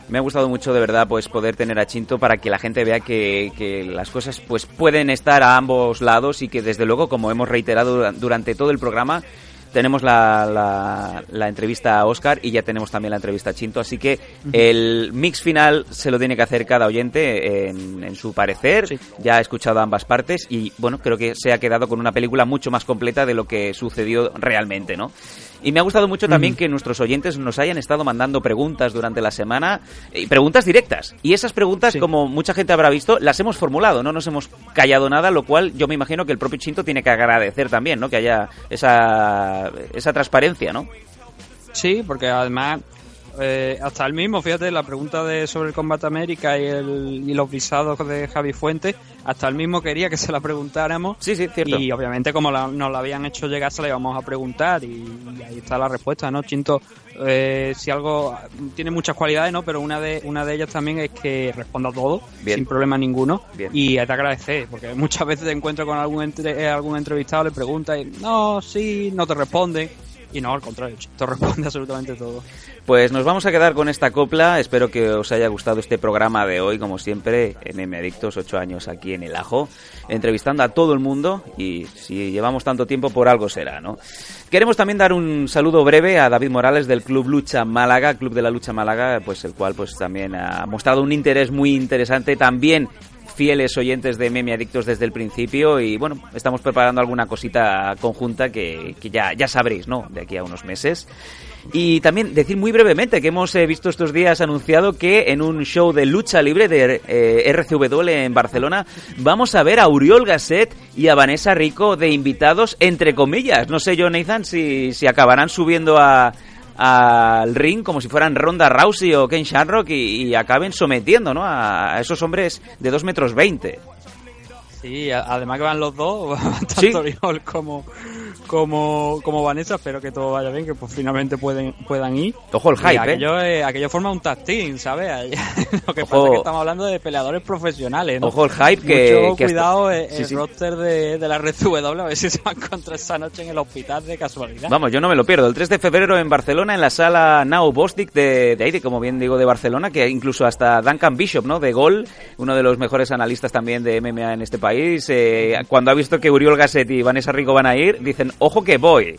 Me ha gustado mucho de verdad pues poder tener a Chinto para que la gente vea que, que las cosas pues pueden estar a ambos lados y que desde luego como hemos reiterado dura- durante todo el programa tenemos la, la, la entrevista a Oscar y ya tenemos también la entrevista a Chinto, así que el mix final se lo tiene que hacer cada oyente en, en su parecer. Ya ha escuchado ambas partes y bueno, creo que se ha quedado con una película mucho más completa de lo que sucedió realmente, ¿no? Y me ha gustado mucho también que nuestros oyentes nos hayan estado mandando preguntas durante la semana, y preguntas directas. Y esas preguntas, como mucha gente habrá visto, las hemos formulado, no nos hemos callado nada, lo cual yo me imagino que el propio Chinto tiene que agradecer también, ¿no? Que haya esa, esa transparencia, ¿no? Sí, porque además eh, hasta el mismo, fíjate, la pregunta de sobre el Combate América y, el, y los visados de Javi Fuentes, hasta el mismo quería que se la preguntáramos. Sí, sí, cierto. Y obviamente como la- nos la habían hecho llegar, se la íbamos a preguntar y, y ahí está la respuesta, ¿no? Chinto, eh, si algo tiene muchas cualidades, ¿no? Pero una de una de ellas también es que responda a todo, Bien. sin problema ninguno. Bien. Y que agradecer, porque muchas veces te encuentro con algún, entre- eh, algún entrevistado, le preguntas y no, sí, no te responde. Y no, al contrario, Chinto responde absolutamente todo. Pues nos vamos a quedar con esta copla. Espero que os haya gustado este programa de hoy, como siempre, en M Adictos, ocho años aquí en el Ajo, entrevistando a todo el mundo y si llevamos tanto tiempo por algo será, ¿no? Queremos también dar un saludo breve a David Morales del Club Lucha Málaga, Club de la Lucha Málaga, pues el cual pues también ha mostrado un interés muy interesante también fieles oyentes de Meme Adictos desde el principio y bueno, estamos preparando alguna cosita conjunta que, que ya, ya sabréis, ¿no? De aquí a unos meses. Y también decir muy brevemente que hemos eh, visto estos días anunciado que en un show de lucha libre de eh, RCW en Barcelona vamos a ver a Uriol Gasset y a Vanessa Rico de invitados, entre comillas. No sé yo, Nathan, si, si acabarán subiendo a al ring como si fueran Ronda Rousey o Ken Shamrock y, y acaben sometiendo ¿no? a, a esos hombres de 2 metros 20. Sí, además que van los dos, tanto Sí. Oriol como, como, como Vanessa, espero que todo vaya bien, que pues finalmente pueden, puedan ir. Ojo el hype, ¿eh? aquello, eh, aquello forma un tag team, ¿sabes? Lo que Ojo. pasa es que estamos hablando de peleadores profesionales, ¿no? Ojo el hype que- Mucho que hasta- cuidado eh, Sí, el sí. roster de, de la Red W, a ver si se va a encontrar esta noche en el hospital de casualidad. Vamos, yo no me lo pierdo. El 3 de febrero en Barcelona, en la sala Now Bostic de, de ahí, de, como bien digo, de Barcelona, que incluso hasta Duncan Bishop, ¿no? De Gol, uno de los mejores analistas también de MMA en este país, eh, cuando ha visto que Uriol Gasset y Vanessa Rico van a ir, dicen, ojo que voy.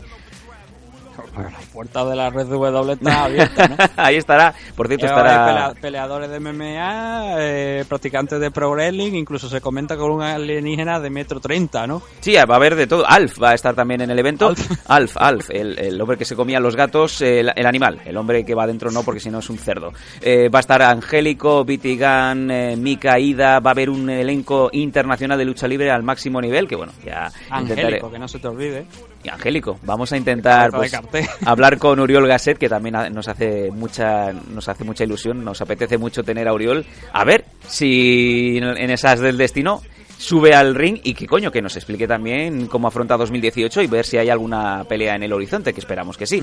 La puerta de la red W está abierta, ¿no? Ahí estará. Por cierto, Eh, estará... pelea- peleadores de MMA, eh, practicantes de pro wrestling, incluso se comenta con un alienígena de metro treinta, ¿no? Sí, va a haber de todo. Alf va a estar también en el evento. Alf, Alf, el, el hombre que se comía los gatos, el, el animal. El hombre que va adentro no, porque si no es un cerdo. Eh, va a estar Angélico, Vitigan, eh, Mika, Ida. Va a haber un elenco internacional de lucha libre al máximo nivel. Que bueno, ya intentaré. Angélico, que no se te olvide. Y Angélico, vamos a intentar pues, hablar con Uriol Gasset, que también nos hace mucha nos hace mucha ilusión, nos apetece mucho tener a Uriol. A ver si en esas del destino sube al ring y que coño, que nos explique también cómo afronta 2018 y ver si hay alguna pelea en el horizonte, que esperamos que sí.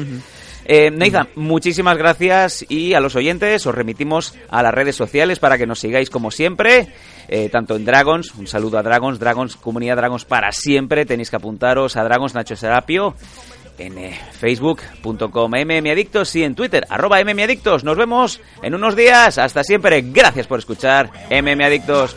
Eh, Nathan, muchísimas gracias y a los oyentes os remitimos a las redes sociales para que nos sigáis como siempre, eh, tanto en Dragons, un saludo a Dragons, Dragons, comunidad Dragons para siempre, tenéis que apuntaros a Dragons Nacho Serapio en eh, facebook.com mmadictos y en twitter arroba mmadictos. Nos vemos en unos días, hasta siempre, gracias por escuchar mmadictos.